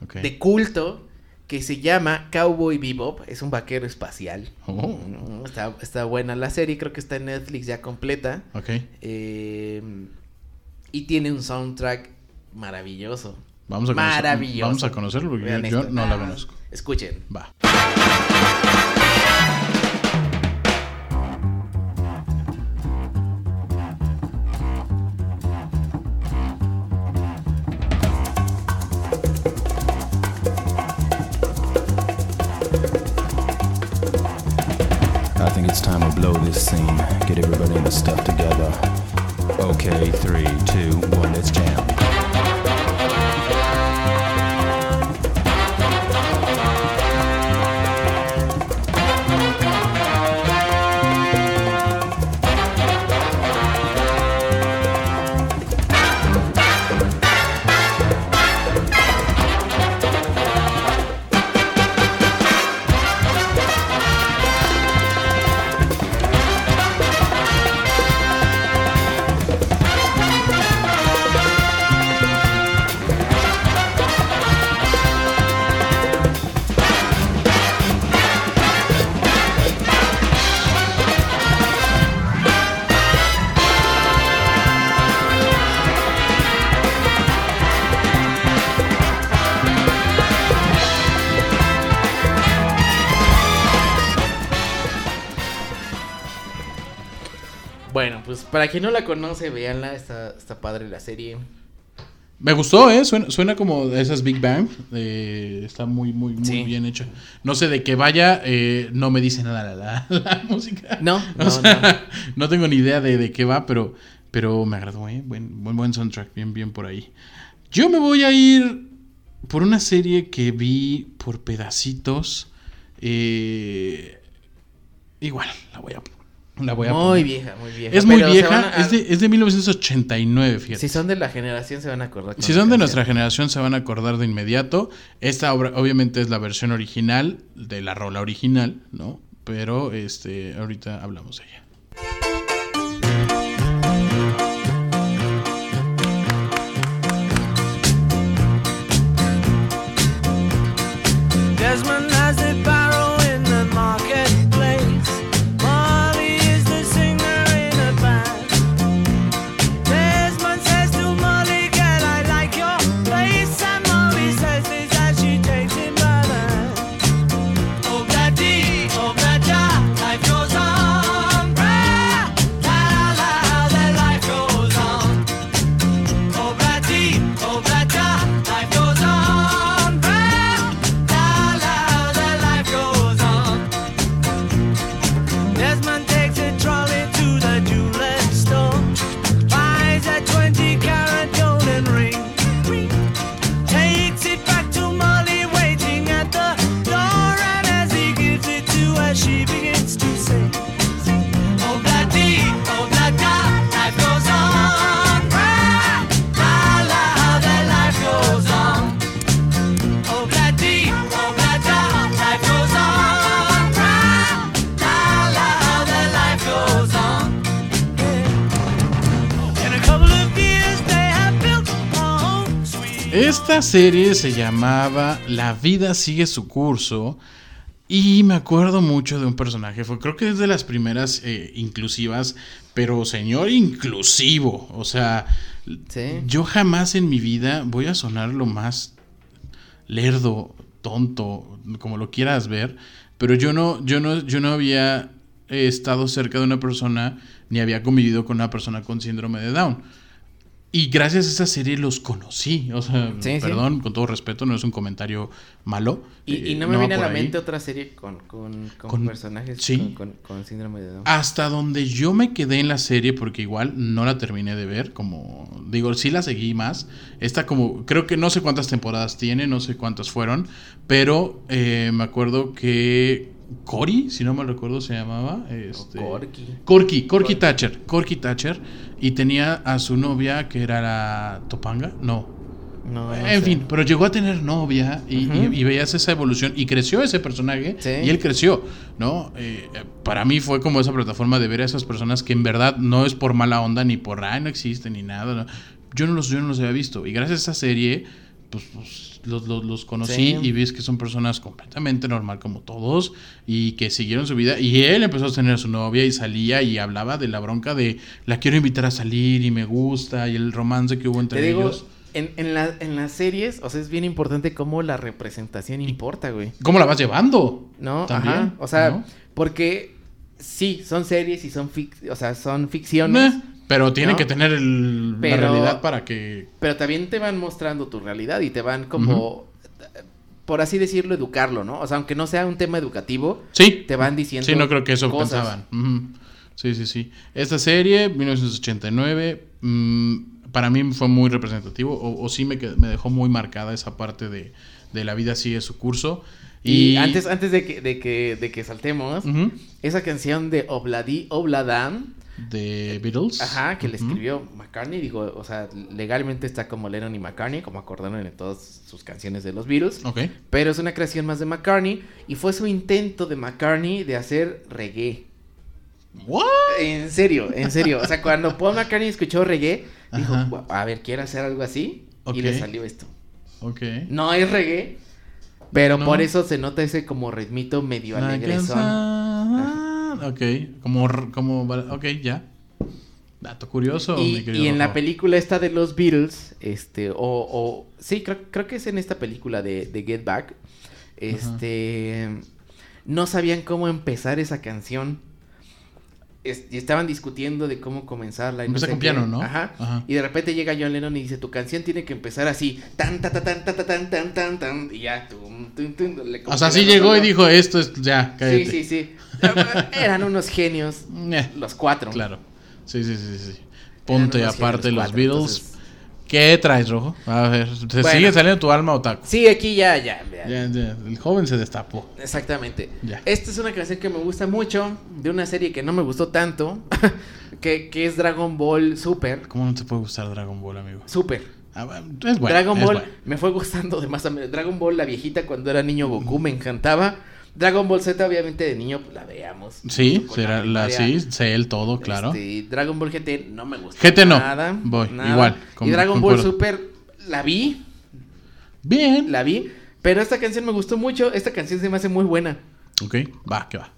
ok. de culto, que se llama Cowboy Bebop. Es un vaquero espacial. Oh. Está, está buena la serie, creo que está en Netflix ya completa. Ok. Eh, y tiene un soundtrack maravilloso. Vamos a conocer- Maravilloso. Vamos a conocerlo porque Vean yo, esto. no la conozco. Escuchen. Va. I think it's time to blow this scene. Get everybody in the stuff together. Okay, three, two, pues para quien no la conoce, véanla, está, está padre la serie. Me gustó, ¿eh? Suena, suena como de esas Big Bang. eh, está muy, muy, muy Sí. bien hecho. No sé de qué vaya, eh, no me dice nada la, la, la música. No, no, sea, no tengo ni idea de, de qué va, pero, pero me agradó, ¿eh? Buen, buen, buen soundtrack, bien, bien por ahí. Yo me voy a ir por una serie que vi por pedacitos. eh, igual, la voy a La voy a muy poner. vieja, muy vieja. Es muy vieja, a- es, de, es de 1989, fíjate. Si son de la generación se van a acordar. Si son de nuestra generación se van a acordar de inmediato. Esta obra obviamente es la versión original de la rola original, ¿no? Pero este ahorita hablamos de ella. Desmond Esta serie se llamaba La vida sigue su curso y me acuerdo mucho de un personaje, fue creo que es de las primeras eh, inclusivas, pero señor inclusivo, o sea, Sí. yo jamás en mi vida voy a sonar lo más lerdo, tonto, como lo quieras ver, pero yo no, yo no, yo no había eh, estado cerca de una persona ni había convivido con una persona con síndrome de Down. Y gracias a esa serie los conocí. O sea, Sí, sí. perdón, con todo respeto, no es un comentario malo. Y, y eh, no me viene a la ahí. mente otra serie con, con, con Con- personajes sí. con síndrome de Down. Hasta donde yo me quedé en la serie, porque igual no la terminé de ver, como digo, sí la seguí más. Esta como, creo que no sé cuántas temporadas tiene, no sé cuántas fueron, pero eh, me acuerdo que Cory, si no me recuerdo, se llamaba. Este, Corky. Corky, Corky Thatcher, Corky Thatcher, y tenía a su novia que era la Topanga, no, No, no en sé. fin, pero llegó a tener novia y, y- y veías esa evolución y creció ese personaje Sí. y él creció, ¿no? Eh, para mí fue como esa plataforma de ver a esas personas que en verdad no es por mala onda ni por, ay, no existen ni nada. ¿no? Yo, no los, yo no los había visto y gracias a esa serie, pues, pues, los, los- los conocí Sí. y ves que son personas completamente normal como todos y que siguieron su vida y él empezó a tener a su novia y salía y hablaba de la bronca de la quiero invitar a salir y me gusta y el romance que hubo entre Te digo, ellos. en, en, la- en las series, o sea, es bien importante cómo la representación importa, güey. ¿Cómo la vas llevando? ¿No? También, Ajá. O sea, ¿no? porque sí, son series y son, fic- o sea, son ficciones. Pero tiene ¿no? que tener el- Pero- la realidad para que... Pero también te van mostrando tu realidad y te van como, por así decirlo, educarlo, ¿no? O sea, aunque no sea un tema educativo, Sí. te van diciendo. Sí, no creo que eso cosas. pensaban. Sí, sí, sí. Esta serie, 1989, mm, para mí fue muy representativo, o, o sí me, me dejó muy marcada esa parte de, de la vida sigue su curso. Y, antes, antes de que, de que, de que saltemos, esa canción de Obladi Obladam, de Beatles. ajá, que le escribió McCartney, digo, o sea, legalmente está como Lennon y McCartney, como acordaron en todas sus canciones de los Beatles. Ok. Pero es una creación más de McCartney y fue su intento de McCartney de hacer reggae. ¿What? En serio, en serio. O sea, cuando Paul McCartney escuchó reggae, dijo, Ajá. "Gua- a ver, quiero hacer algo así. Ok. Y le salió esto. Ok. No es reggae, pero No. por eso se nota ese como ritmito medio alegresón. Ok, como, como, ok, ya. Dato curioso. Y, mi y en la película esta de los Beatles, este, o, o sí, creo, creo que es en esta película de, de Get Back, este, no sabían cómo empezar esa canción. Es- y estaban discutiendo de cómo comenzarla. Y Empieza sé con piano, ¿no? Ajá. Ajá. Y de repente llega John Lennon y dice, tu canción tiene que empezar así. Tan, ta, ta, tan, ta, ta, tan, tan, tan, tan. Y ya, tum, tum, tum, le- O sea, sí le llegó y dijo, esto es, ya, cállate. Sí, sí, sí. Eran unos genios, Eh, los cuatro. Claro. Sí, sí, sí, sí. Unos aparte los Beatles. entonces- ¿Qué traes, Rojo? A ver, ¿te Bueno. sigue saliendo tu alma otaku? Sí, aquí ya, ya. ya. Ya, ya, el joven se destapó. Exactamente. Ya. Esta es una canción que me gusta mucho, de una serie que no me gustó tanto, que, que es Dragon Ball Super. ¿Cómo no te puede gustar Dragon Ball, amigo? Super. Ah, es bueno. Dragon es Ball bueno. me fue gustando de más a menos. Dragon Ball, la viejita cuando era niño Goku, me encantaba. Dragon Ball Z, obviamente de niño, pues, la veamos. Sí, será la, sí, sé el todo, claro. Este, Dragon Ball GT no me gustó. GT no. Nada. Voy, nada. igual, y Dragon Ball. Super la vi, Bien. la vi. Pero esta canción me gustó mucho. Esta canción se me hace muy buena. Ok, va, que va.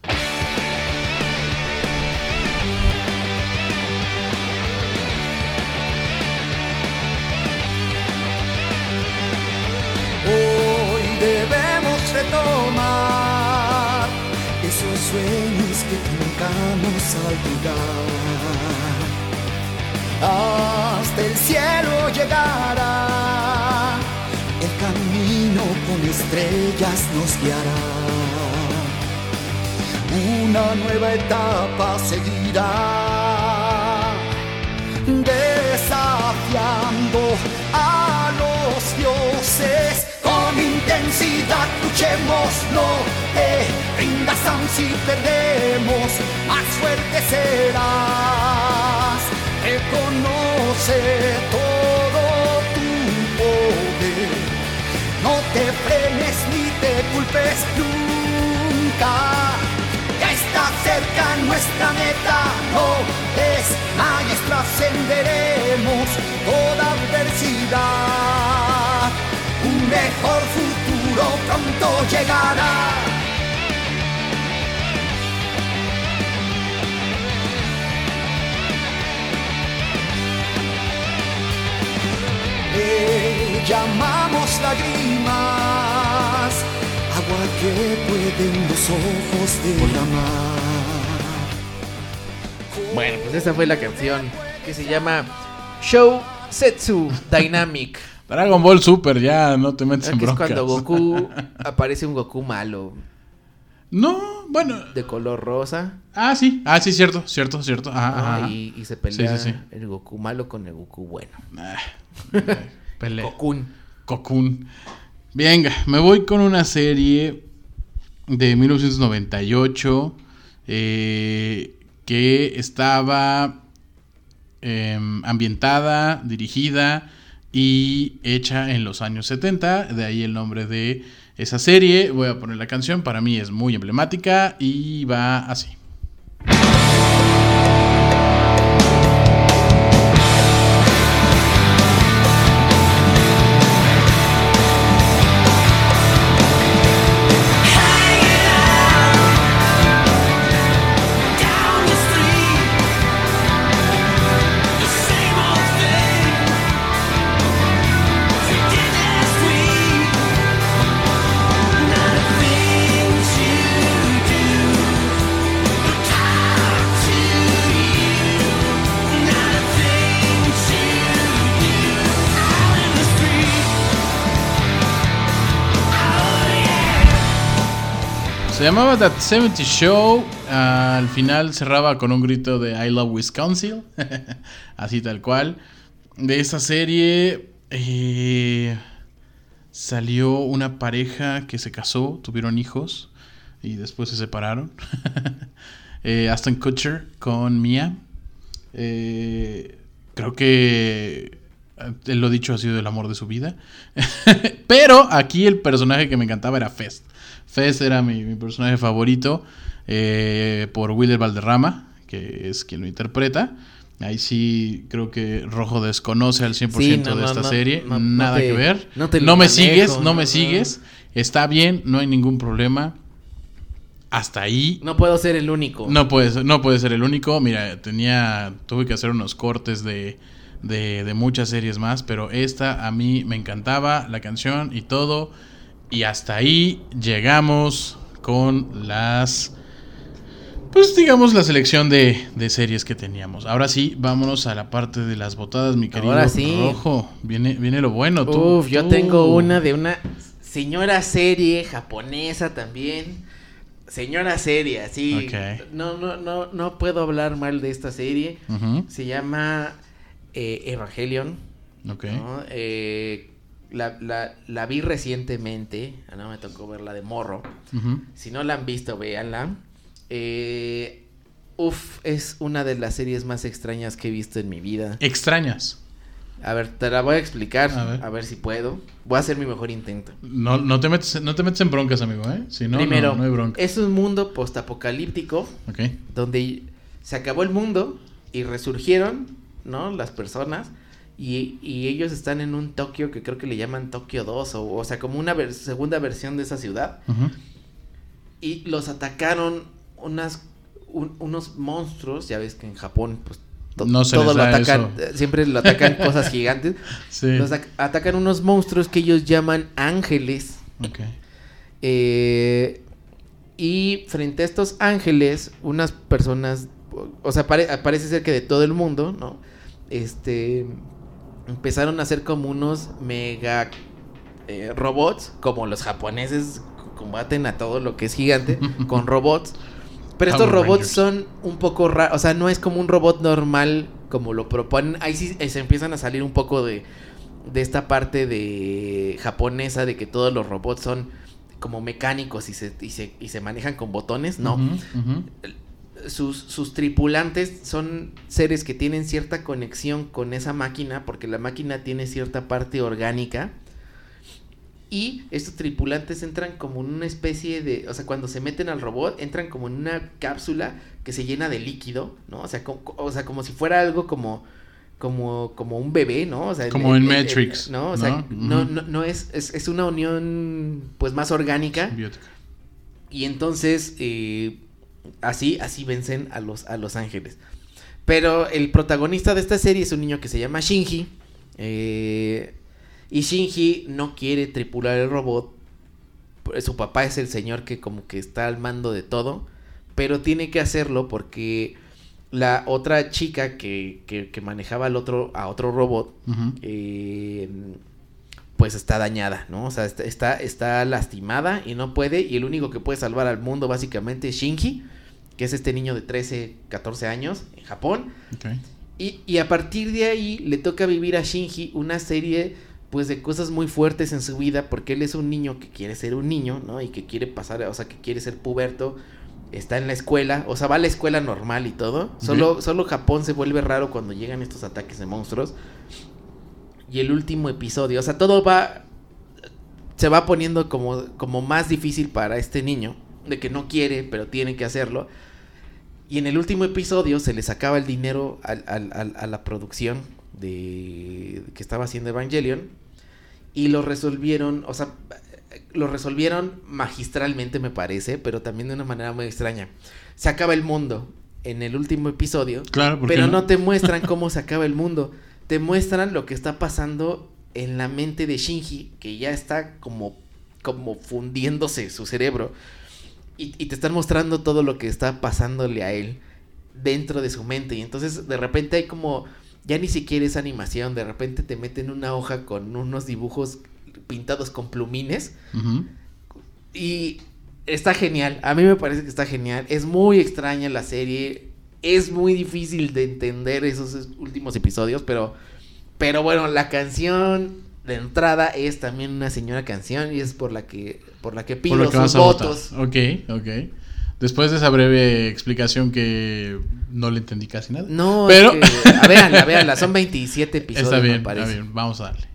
Hasta el cielo llegará, el camino con estrellas nos guiará. Una nueva etapa seguirá desafiando a los dioses. Con intensidad luchemos, no te rindas aun si perdemos, más fuerte serás. Reconoce todo tu poder, no te frenes ni te culpes nunca. Ya está cerca nuestra meta, no desmayes, trascenderemos toda adversidad. Un mejor futuro pronto llegará. Llamamos lágrimas, agua que pueden los ojos derramar. Bueno, pues esa fue la canción que se llama Show Setsu Dynamic. Dragon Ball Super, ya no te metes que en es broncas. cuando Goku aparece un Goku malo No, bueno. de color rosa Ah, sí. Ah, sí, cierto, cierto, cierto. Ajá, ¿no? ajá. Y, y se pelea Sí, sí, sí. el Goku malo con el Goku bueno. Ah, Pelea. Gokun. Cocoon. Venga, me voy con una serie de 1998 eh, que estaba em, ambientada, dirigida y hecha en los años 70. De ahí el nombre de esa serie. Voy a poner la canción, para mí es muy emblemática y va así. Llamaba That 70 Show. Al final cerraba con un grito de I Love Wisconsin. Así tal cual. De esta serie eh, salió una pareja que se casó, tuvieron hijos y después se separaron. Eh, Aston Kutcher con Mia. Eh, creo que eh, lo dicho ha sido el amor de su vida. Pero aquí el personaje que me encantaba era Fest. Fest era mi, mi personaje favorito eh, por Willer Valderrama, que es quien lo interpreta. Ahí sí creo que Rojo desconoce al 100% Sí, no, de esta no, serie. no, Nada te- que ver. no te lo me manejo, sigues, no, me sigues. Está bien, no hay ningún problema. Hasta ahí No puedo ser el único. no puede, ser, no puede ser el único. Mira, tenía. Tuve que hacer unos cortes de, de, de muchas series más. Pero esta a mí me encantaba, la canción y todo. Y hasta ahí llegamos con las. Pues digamos la selección de, de series que teníamos. Ahora sí, vámonos a la parte de las botadas, mi querido Ahora sí. Rojo. Viene, viene lo bueno. Tú, Uf, yo tengo una de una señora serie japonesa también. Señora serie, así. Ok. No, no, no, no puedo hablar mal de esta serie. Se llama eh, Evangelion. Ok. ¿no? Eh, la, la- la vi recientemente, ah, no me tocó verla de morro. Si no la han visto, véanla. Eh, uf, es una de las series más extrañas que he visto en mi vida. Extrañas. A ver, te la voy a explicar, A a ver. ver, si puedo. Voy a hacer mi mejor intento. No, no, te metes, no te metes en broncas, amigo, ¿eh? Si no, Primero, no, no hay bronca. es un mundo postapocalíptico Ok. donde se acabó el mundo y resurgieron, ¿no? Las personas. Y, y ellos están en un Tokio que creo que le llaman Tokio 2, o, o sea, como una ver- segunda versión de esa ciudad. Y los atacaron unas, un- unos monstruos, ya ves que en Japón, pues to- No se todo lo atacan, eso. eh, siempre lo atacan cosas gigantes. Sí. Los ac- atacan unos monstruos que ellos llaman ángeles. Ok. Eh, y frente a estos ángeles, unas personas, o sea, pare- parece ser que de todo el mundo, ¿no? Este, empezaron a hacer como unos mega eh, robots, como los japoneses combaten a todo lo que es gigante, con robots. Pero estos Power robots Rangers. son un poco raros, o sea, no es como un robot normal como lo proponen. Ahí sí eh, se empiezan a salir un poco de, de esta parte de japonesa de que todos los robots son como mecánicos y se, y se, y se manejan con botones. No, ujú. Sus, sus tripulantes son seres que tienen cierta conexión con esa máquina porque la máquina tiene cierta parte orgánica. Y estos tripulantes entran como en una especie de, o sea, cuando se meten al robot, entran como en una cápsula que se llena de líquido, ¿no? O sea, como, o sea, como si fuera algo como, como, como un bebé, ¿no? O sea, Como en Matrix, ¿no? O sea, ¿no? no, no, no es, es, es una unión, pues, más orgánica. Y entonces, eh, así, así vencen a los, a los ángeles. Pero el protagonista de esta serie es un niño que se llama Shinji. eh, y Shinji no quiere tripular el robot. Su papá es el señor que como que está al mando de todo. Pero tiene que hacerlo porque la otra chica que, que, que manejaba al otro, a otro robot eh, pues está dañada, ¿no? O sea, está, está, está lastimada y no puede. Y el único que puede salvar al mundo básicamente es Shinji, que es este niño de 13, 14 años en Japón. Y, y a partir de ahí le toca vivir a Shinji una serie pues de cosas muy fuertes en su vida porque él es un niño que quiere ser un niño, ¿no? Y que quiere pasar, o sea, que quiere ser puberto, está en la escuela, o sea, va a la escuela normal y todo. Solo, solo Japón se vuelve raro cuando llegan estos ataques de monstruos. Y el último episodio, o sea, todo va se va poniendo como, como más difícil para este niño, de que no quiere, pero tiene que hacerlo. Y en el último episodio se les acaba el dinero al- al- al- a la producción de que estaba haciendo Evangelion y lo resolvieron, o sea, lo resolvieron magistralmente me parece, pero también de una manera muy extraña. Se acaba el mundo en el último episodio, Claro, ¿por qué pero no? no te muestran cómo se acaba el mundo, te muestran lo que está pasando en la mente de Shinji, que ya está como como fundiéndose su cerebro y, y te están mostrando todo lo que está pasándole a él dentro de su mente. Y entonces de repente hay como, ya ni siquiera es animación, de repente te meten una hoja con unos dibujos pintados con plumines. Y está genial, a mí me parece que está genial. Es muy extraña la serie, es muy difícil de entender esos es- últimos episodios, pero, pero bueno, la canción de entrada es también una señora canción y es por la que, por la que pido que sus votos. Ok, ok. Después de esa breve explicación que no le entendí casi nada. No, Pero- es que, a véanla, véanla, son 27 episodios, Está bien, me está bien. Vamos a darle.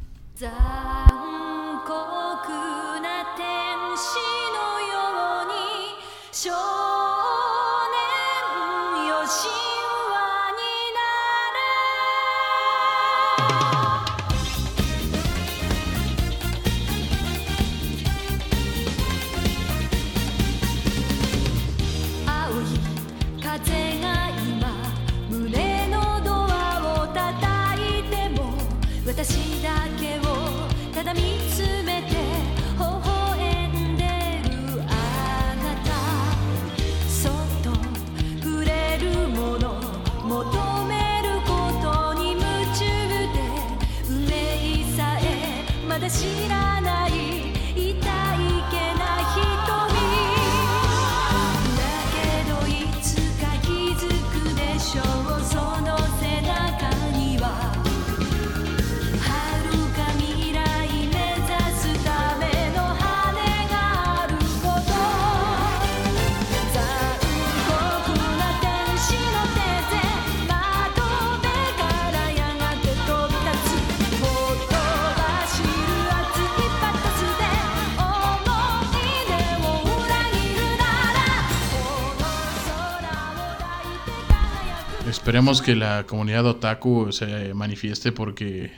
Esperemos que la comunidad otaku se manifieste porque...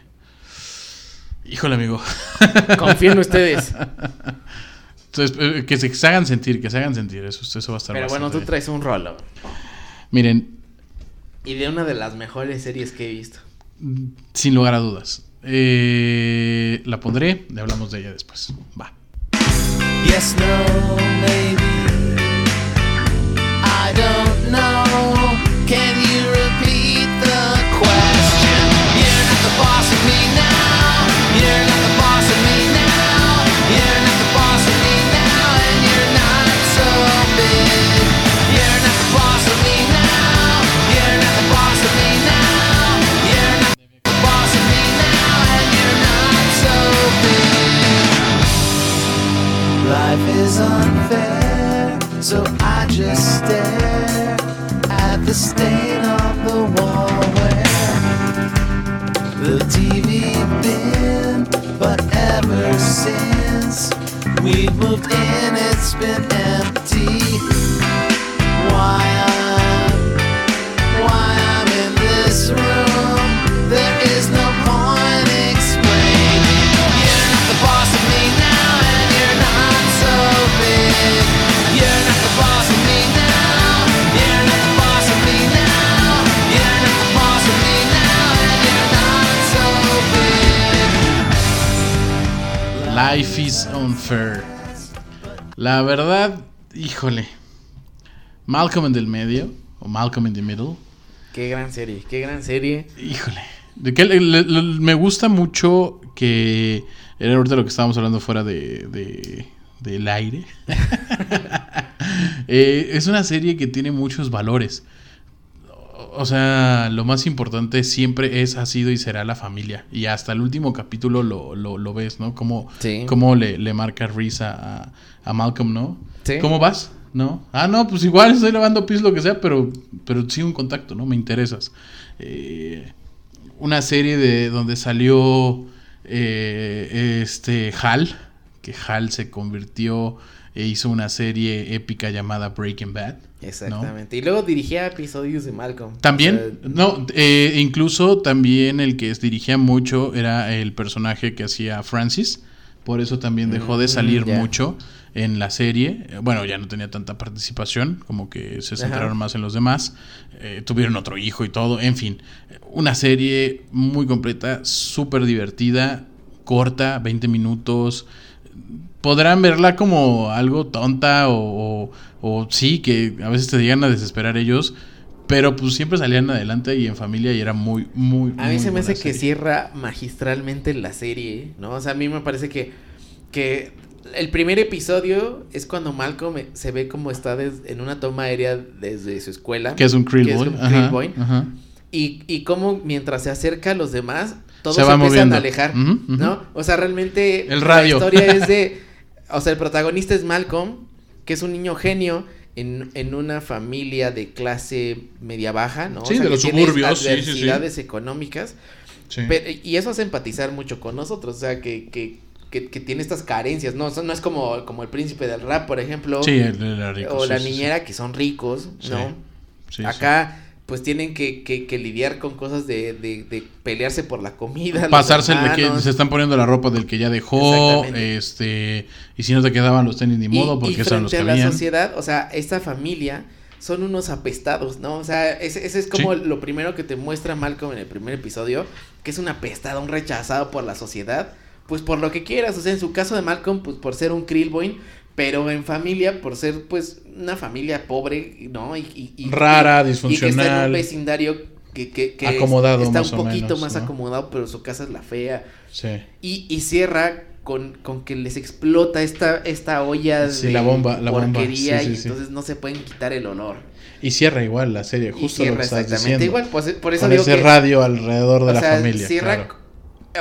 Híjole, amigo. Confío en ustedes. Entonces, eh, que se, que se hagan sentir, que se hagan sentir. Eso, eso va a estar Pero bueno, tú traes un rolo. Miren, Y de una de las mejores series que he visto. sin lugar a dudas. eh, la pondré, le hablamos de ella después. Va. Yes, no, maybe. I don't know. Can you Life is unfair, so I just stare at the stain on the wall the TV been. But ever since we've moved in, it's been empty. Why I'm, why I'm in this room, Life is unfair. La verdad, híjole. Malcolm en el medio, o Malcolm in the middle. Qué gran serie, qué gran serie. Híjole. De que le- le- le- me gusta mucho que. Era ahorita lo que estábamos hablando fuera de, de- del aire. Eh, es una serie que tiene muchos valores. O- sea, lo más importante siempre es, ha sido y será la familia. Y hasta el último capítulo lo, lo, lo ves, ¿no? Cómo, Sí. cómo le, le marca risa a, a Malcolm, ¿no? Sí. ¿Cómo vas? ¿No? Ah, no, pues igual estoy lavando pies, lo que sea, pero, pero sí un contacto, ¿no? Me interesas. Eh, una serie de donde salió eh, este Hal, que Hal se convirtió e hizo una serie épica llamada Breaking Bad. ¿no? Exactamente. Y luego dirigía episodios de Malcolm. También, O sea, no, eh, incluso también el que dirigía mucho era el personaje que hacía Francis. Por eso también dejó de Mm, salir mucho en la serie. Bueno, ya no tenía tanta participación, como que se centraron Ajá. más en los demás. Eh, tuvieron otro hijo y todo. En fin, una serie muy completa, súper divertida, corta, 20 minutos. Podrán verla como algo tonta o, o- o sí, que a veces te llegan a desesperar ellos. Pero pues siempre salían adelante y en familia y era muy, muy... A mí muy se me hace que cierra magistralmente la serie, ¿no? O sea, a mí me parece que, que el primer episodio es cuando Malcolm se ve como está des- en una toma aérea desde su escuela. Que es un es Boy. un ajá, Creel Boy, ajá. Y, y cómo mientras se acerca a los demás, todos Se se, empiezan moviendo. a alejar. ¿no? O sea, realmente El radio. la historia es de... O sea, el protagonista es Malcolm, que es un niño genio en, en una familia de clase media baja, ¿no? O Sí, sea, de los tiene suburbios, sí, sí, económicas. Sí. Pe- y eso hace empatizar mucho con nosotros, o sea, que, que, que, que tiene estas carencias, ¿no? O sea, no es como, como el príncipe del rap, por ejemplo. Sí, el de la rico, o sí, la sí, sí. niñera, que son ricos, ¿no? Acá, pues tienen que, que, que lidiar con cosas de, de, de pelearse por la comida. Pasarse el de que se están poniendo la ropa del que ya dejó, este, y si no te quedaban los tenis ni modo, y, porque y eran los que a la habían. sociedad, o sea, esta familia son unos apestados, ¿no? O sea, ese, ese es como Sí. lo primero que te muestra Malcolm en el primer episodio, que es un apestado, un rechazado por la sociedad, pues por lo que quieras, o sea, en su caso de Malcolm, pues por ser un Krillboy, pero en familia, por ser pues una familia pobre, ¿no? Y, y- y- Rara, y- Y que está en disfuncional. un vecindario que, que, que Acomodado, está un poquito menos, más ¿no? acomodado, pero su casa es la fea. Sí. Y, y cierra con, con que les explota esta, esta olla Sí, de la bomba, la bomba, porquería sí, sí, y entonces no se pueden quitar el olor. Y cierra igual la serie, Y justo lo cierra que estás exactamente diciendo. igual, pues, por eso Con digo ese que, radio alrededor de o la sea, familia. cierra, claro.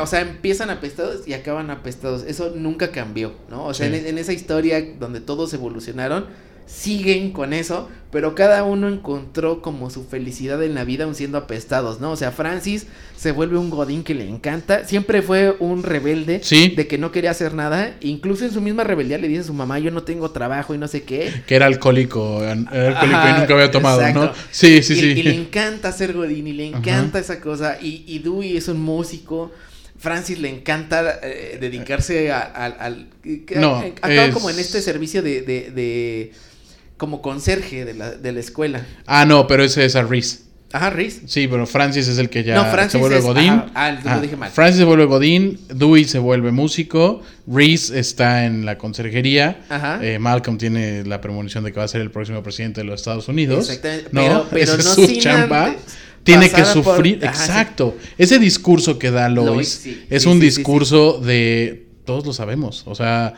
O sea, empiezan apestados y acaban apestados. Eso nunca cambió, ¿no? O sea, Sí. en, en esa historia donde todos evolucionaron, siguen con eso, pero cada uno encontró como su felicidad en la vida aun siendo apestados, ¿no? O sea, Francis se vuelve un godín que le encanta, siempre fue un rebelde Sí. de que no quería hacer nada, incluso en su misma rebeldía le dice a su mamá, yo no tengo trabajo y no sé qué. Que era alcohólico, era alcohólico Ajá, y nunca había tomado, ¿no? Sí, sí, y, sí. y le encanta ser Godín y le Ajá. encanta esa cosa. Y, y Dewey es un músico. Francis le encanta eh, dedicarse a- al... No, acaba es- como en este servicio de... de, de- como conserje de la, de la escuela. Ah, no, pero ese es a Reese. Ajá, Riz. Sí, pero Francis es el que ya No, Francis se vuelve es- Godín. ajá, ah, lo dije mal. Francis se vuelve Godín, Dewey se vuelve músico, Reese está en la conserjería, Ajá. eh, Malcolm tiene la premonición de que va a ser el próximo presidente de los Estados Unidos. Exactamente, ¿no? pero- pero Esa es no su sin chamba. antes Tiene que por- sufrir, sí. exacto. Ese discurso que da Lois, Lois, sí, es sí, un discurso de todos lo sabemos, o sea,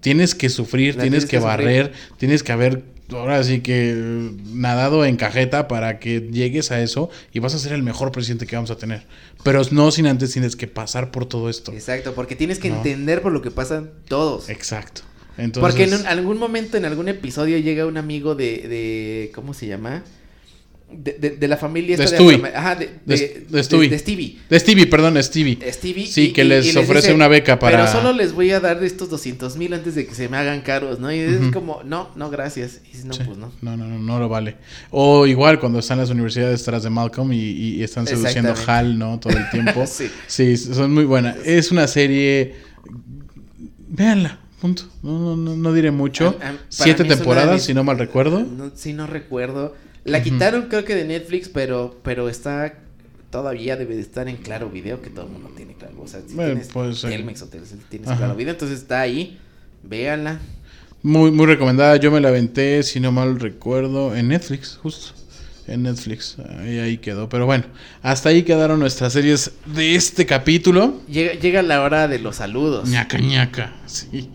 tienes que sufrir, tienes tienes que, que sufrir. barrer, tienes que haber ahora sí que nadado en cajeta para que llegues a eso y vas a ser el mejor presidente que vamos a tener. Pero no sin antes tienes que pasar por todo esto. Exacto, porque tienes que No. entender por lo que pasan todos. Exacto. Entonces, Porque en un- algún momento, en algún episodio, llega un amigo de. de ¿Cómo se llama? De, de- de la familia De Stewie. afroamer- Ajá, de, De- de, de Stewie. de Stevie. de Stevie, perdón, Stevie. Stevie. Sí, y- que y- les ofrece dice, una beca para... Pero solo les voy a dar de estos 200 mil antes de que se me hagan caros, ¿no? Y es como, no, no, gracias. Y no, Sí. pues no. No, no, no, no lo vale. O igual cuando están en las universidades tras de Malcolm y, están seduciendo. Hal, ¿no? Todo el tiempo. Sí. sí. son muy buenas. Es una serie... Véanla, punto. No, no, no, no diré mucho. Siete de temporadas, mis- si no mal recuerdo. No, sí, no recuerdo. La quitaron, creo que de Netflix, pero, pero está. Todavía debe de estar en Claro Video, que todo el mundo tiene Claro. O sea, si Bueno, tienes pues. Telmex o Telcel, tienes Ajá. Claro Video, entonces está ahí. Véanla. Muy, muy recomendada. Yo me la aventé, si no mal recuerdo, en Netflix, justo. En Netflix. Ahí, ahí quedó. Pero bueno, hasta ahí quedaron nuestras series de este capítulo. Llega, llega la hora de los saludos. ñaca ñaca. Sí.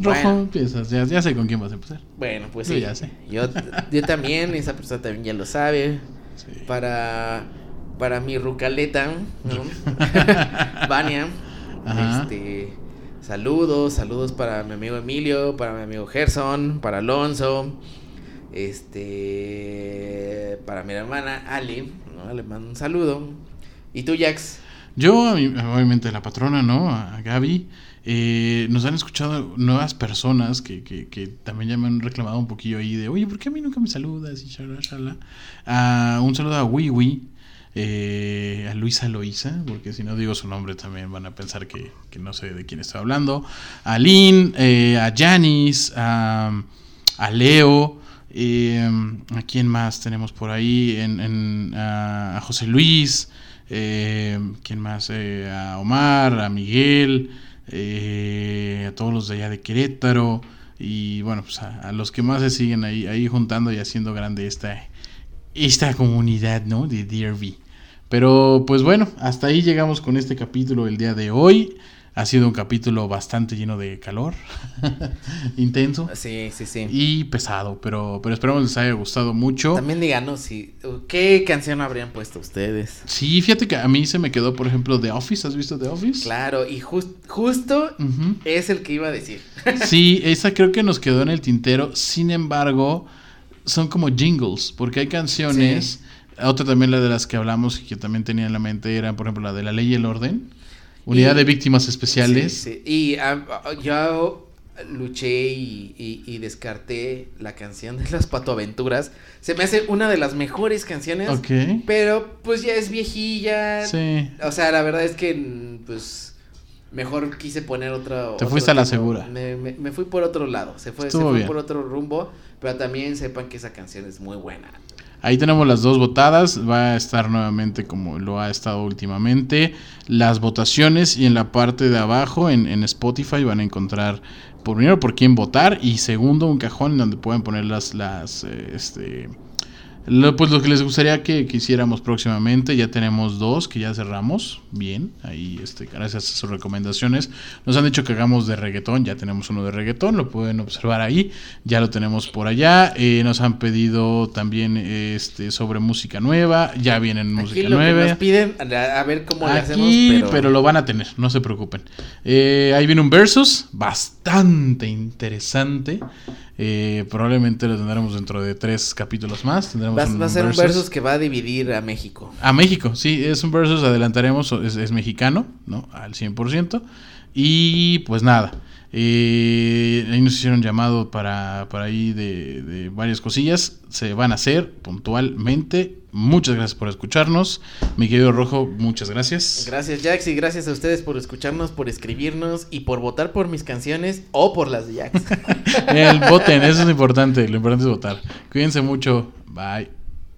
Rojo, Bueno. empiezas. Ya, ya sé con quién vas a empezar. Bueno, pues Yo sí. ya sé. Yo, yo también, esa persona también ya lo sabe. Sí. Para, para mi rucaleta, ¿no? Vania. Este, saludos, saludos para mi amigo Emilio, para mi amigo Gerson, para Alonso. Este, para mi hermana Ali, ¿no? Le mando un saludo. ¿Y tú, Jax? Yo, obviamente, la patrona, ¿no? A Gaby. Eh, nos han escuchado nuevas personas que, que, también ya me han reclamado un poquillo ahí de, oye, ¿por qué a mí nunca me saludas? Y shala, shala. Ah, un saludo a Wiwi, eh, a Luisa Loisa, porque si no digo su nombre también van a pensar que, que no sé de quién estoy hablando. A Lynn, eh, a Janice, a, a Leo. eh, ¿A quién más tenemos por ahí? En, en, a, a José Luis. Eh, ¿Quién más? Eh, a Omar, a Miguel, eh, a todos los de allá de Querétaro. Y bueno, pues a, los que más se siguen ahí, ahí juntando y haciendo grande esta, esta comunidad, ¿no? De DRV. Pero pues bueno, hasta ahí llegamos con este capítulo el día de hoy. Ha sido un capítulo bastante lleno de calor, intenso Sí, sí, sí. y pesado, pero, pero esperamos les haya gustado mucho. También díganos si, qué canción habrían puesto ustedes. Sí, fíjate que a mí se me quedó, por ejemplo, The Office. ¿Has visto The Office? Claro, y jus- justo es el que iba a decir. Sí, esa creo que nos quedó en el tintero. Sin embargo, son como jingles, porque hay canciones. Otra también la de las que hablamos y que también tenía en la mente era, por ejemplo, la de la ley y el orden. Unidad Y- de víctimas especiales. Sí, sí. Y yo luché y, y- y descarté la canción de las patoaventuras. Se me hace una de las mejores canciones. Ok. Pero pues ya es viejilla. Sí. O sea, la verdad es que pues mejor quise poner otra. Te otro fuiste a la tipo. segura. Me, me- me fui por otro lado. Se fue, se fue por otro rumbo. Pero también sepan que esa canción es muy buena. Ahí tenemos las dos votadas. Va a estar nuevamente como lo ha estado últimamente. Las votaciones y en la parte de abajo en, Spotify van a encontrar primero por quién votar y segundo un cajón donde pueden poner las, las eh, este, Lo- pues lo que les gustaría que, que hiciéramos próximamente, ya tenemos dos que ya cerramos, bien, ahí este, gracias a sus recomendaciones. Nos han dicho que hagamos de reggaetón, ya tenemos uno de reggaetón, lo pueden observar ahí, ya lo tenemos por allá. Eh, nos han pedido también este, sobre música nueva, ya vienen Aquí música lo nueva. que nos piden, a, ver cómo le hacemos, Aquí, pero... pero... lo van a tener, no se preocupen. Eh, ahí viene un versus bastante interesante. Eh, probablemente lo tendremos dentro de tres capítulos más. Tendremos Va, un va a ser un versus. versus que va a dividir a México. A México, sí, es un versus, adelantaremos, es, es mexicano, ¿no? Al 100%. Y pues nada, eh, ahí nos hicieron llamado para, para ahí de, de varias cosillas, se van a hacer puntualmente. Muchas gracias por escucharnos. Mi querido Rojo, muchas gracias. Gracias Jax y gracias a ustedes por escucharnos, por escribirnos y por votar por mis canciones o por las de Jax. El voten, eso es importante, lo importante es votar. Cuídense mucho, bye.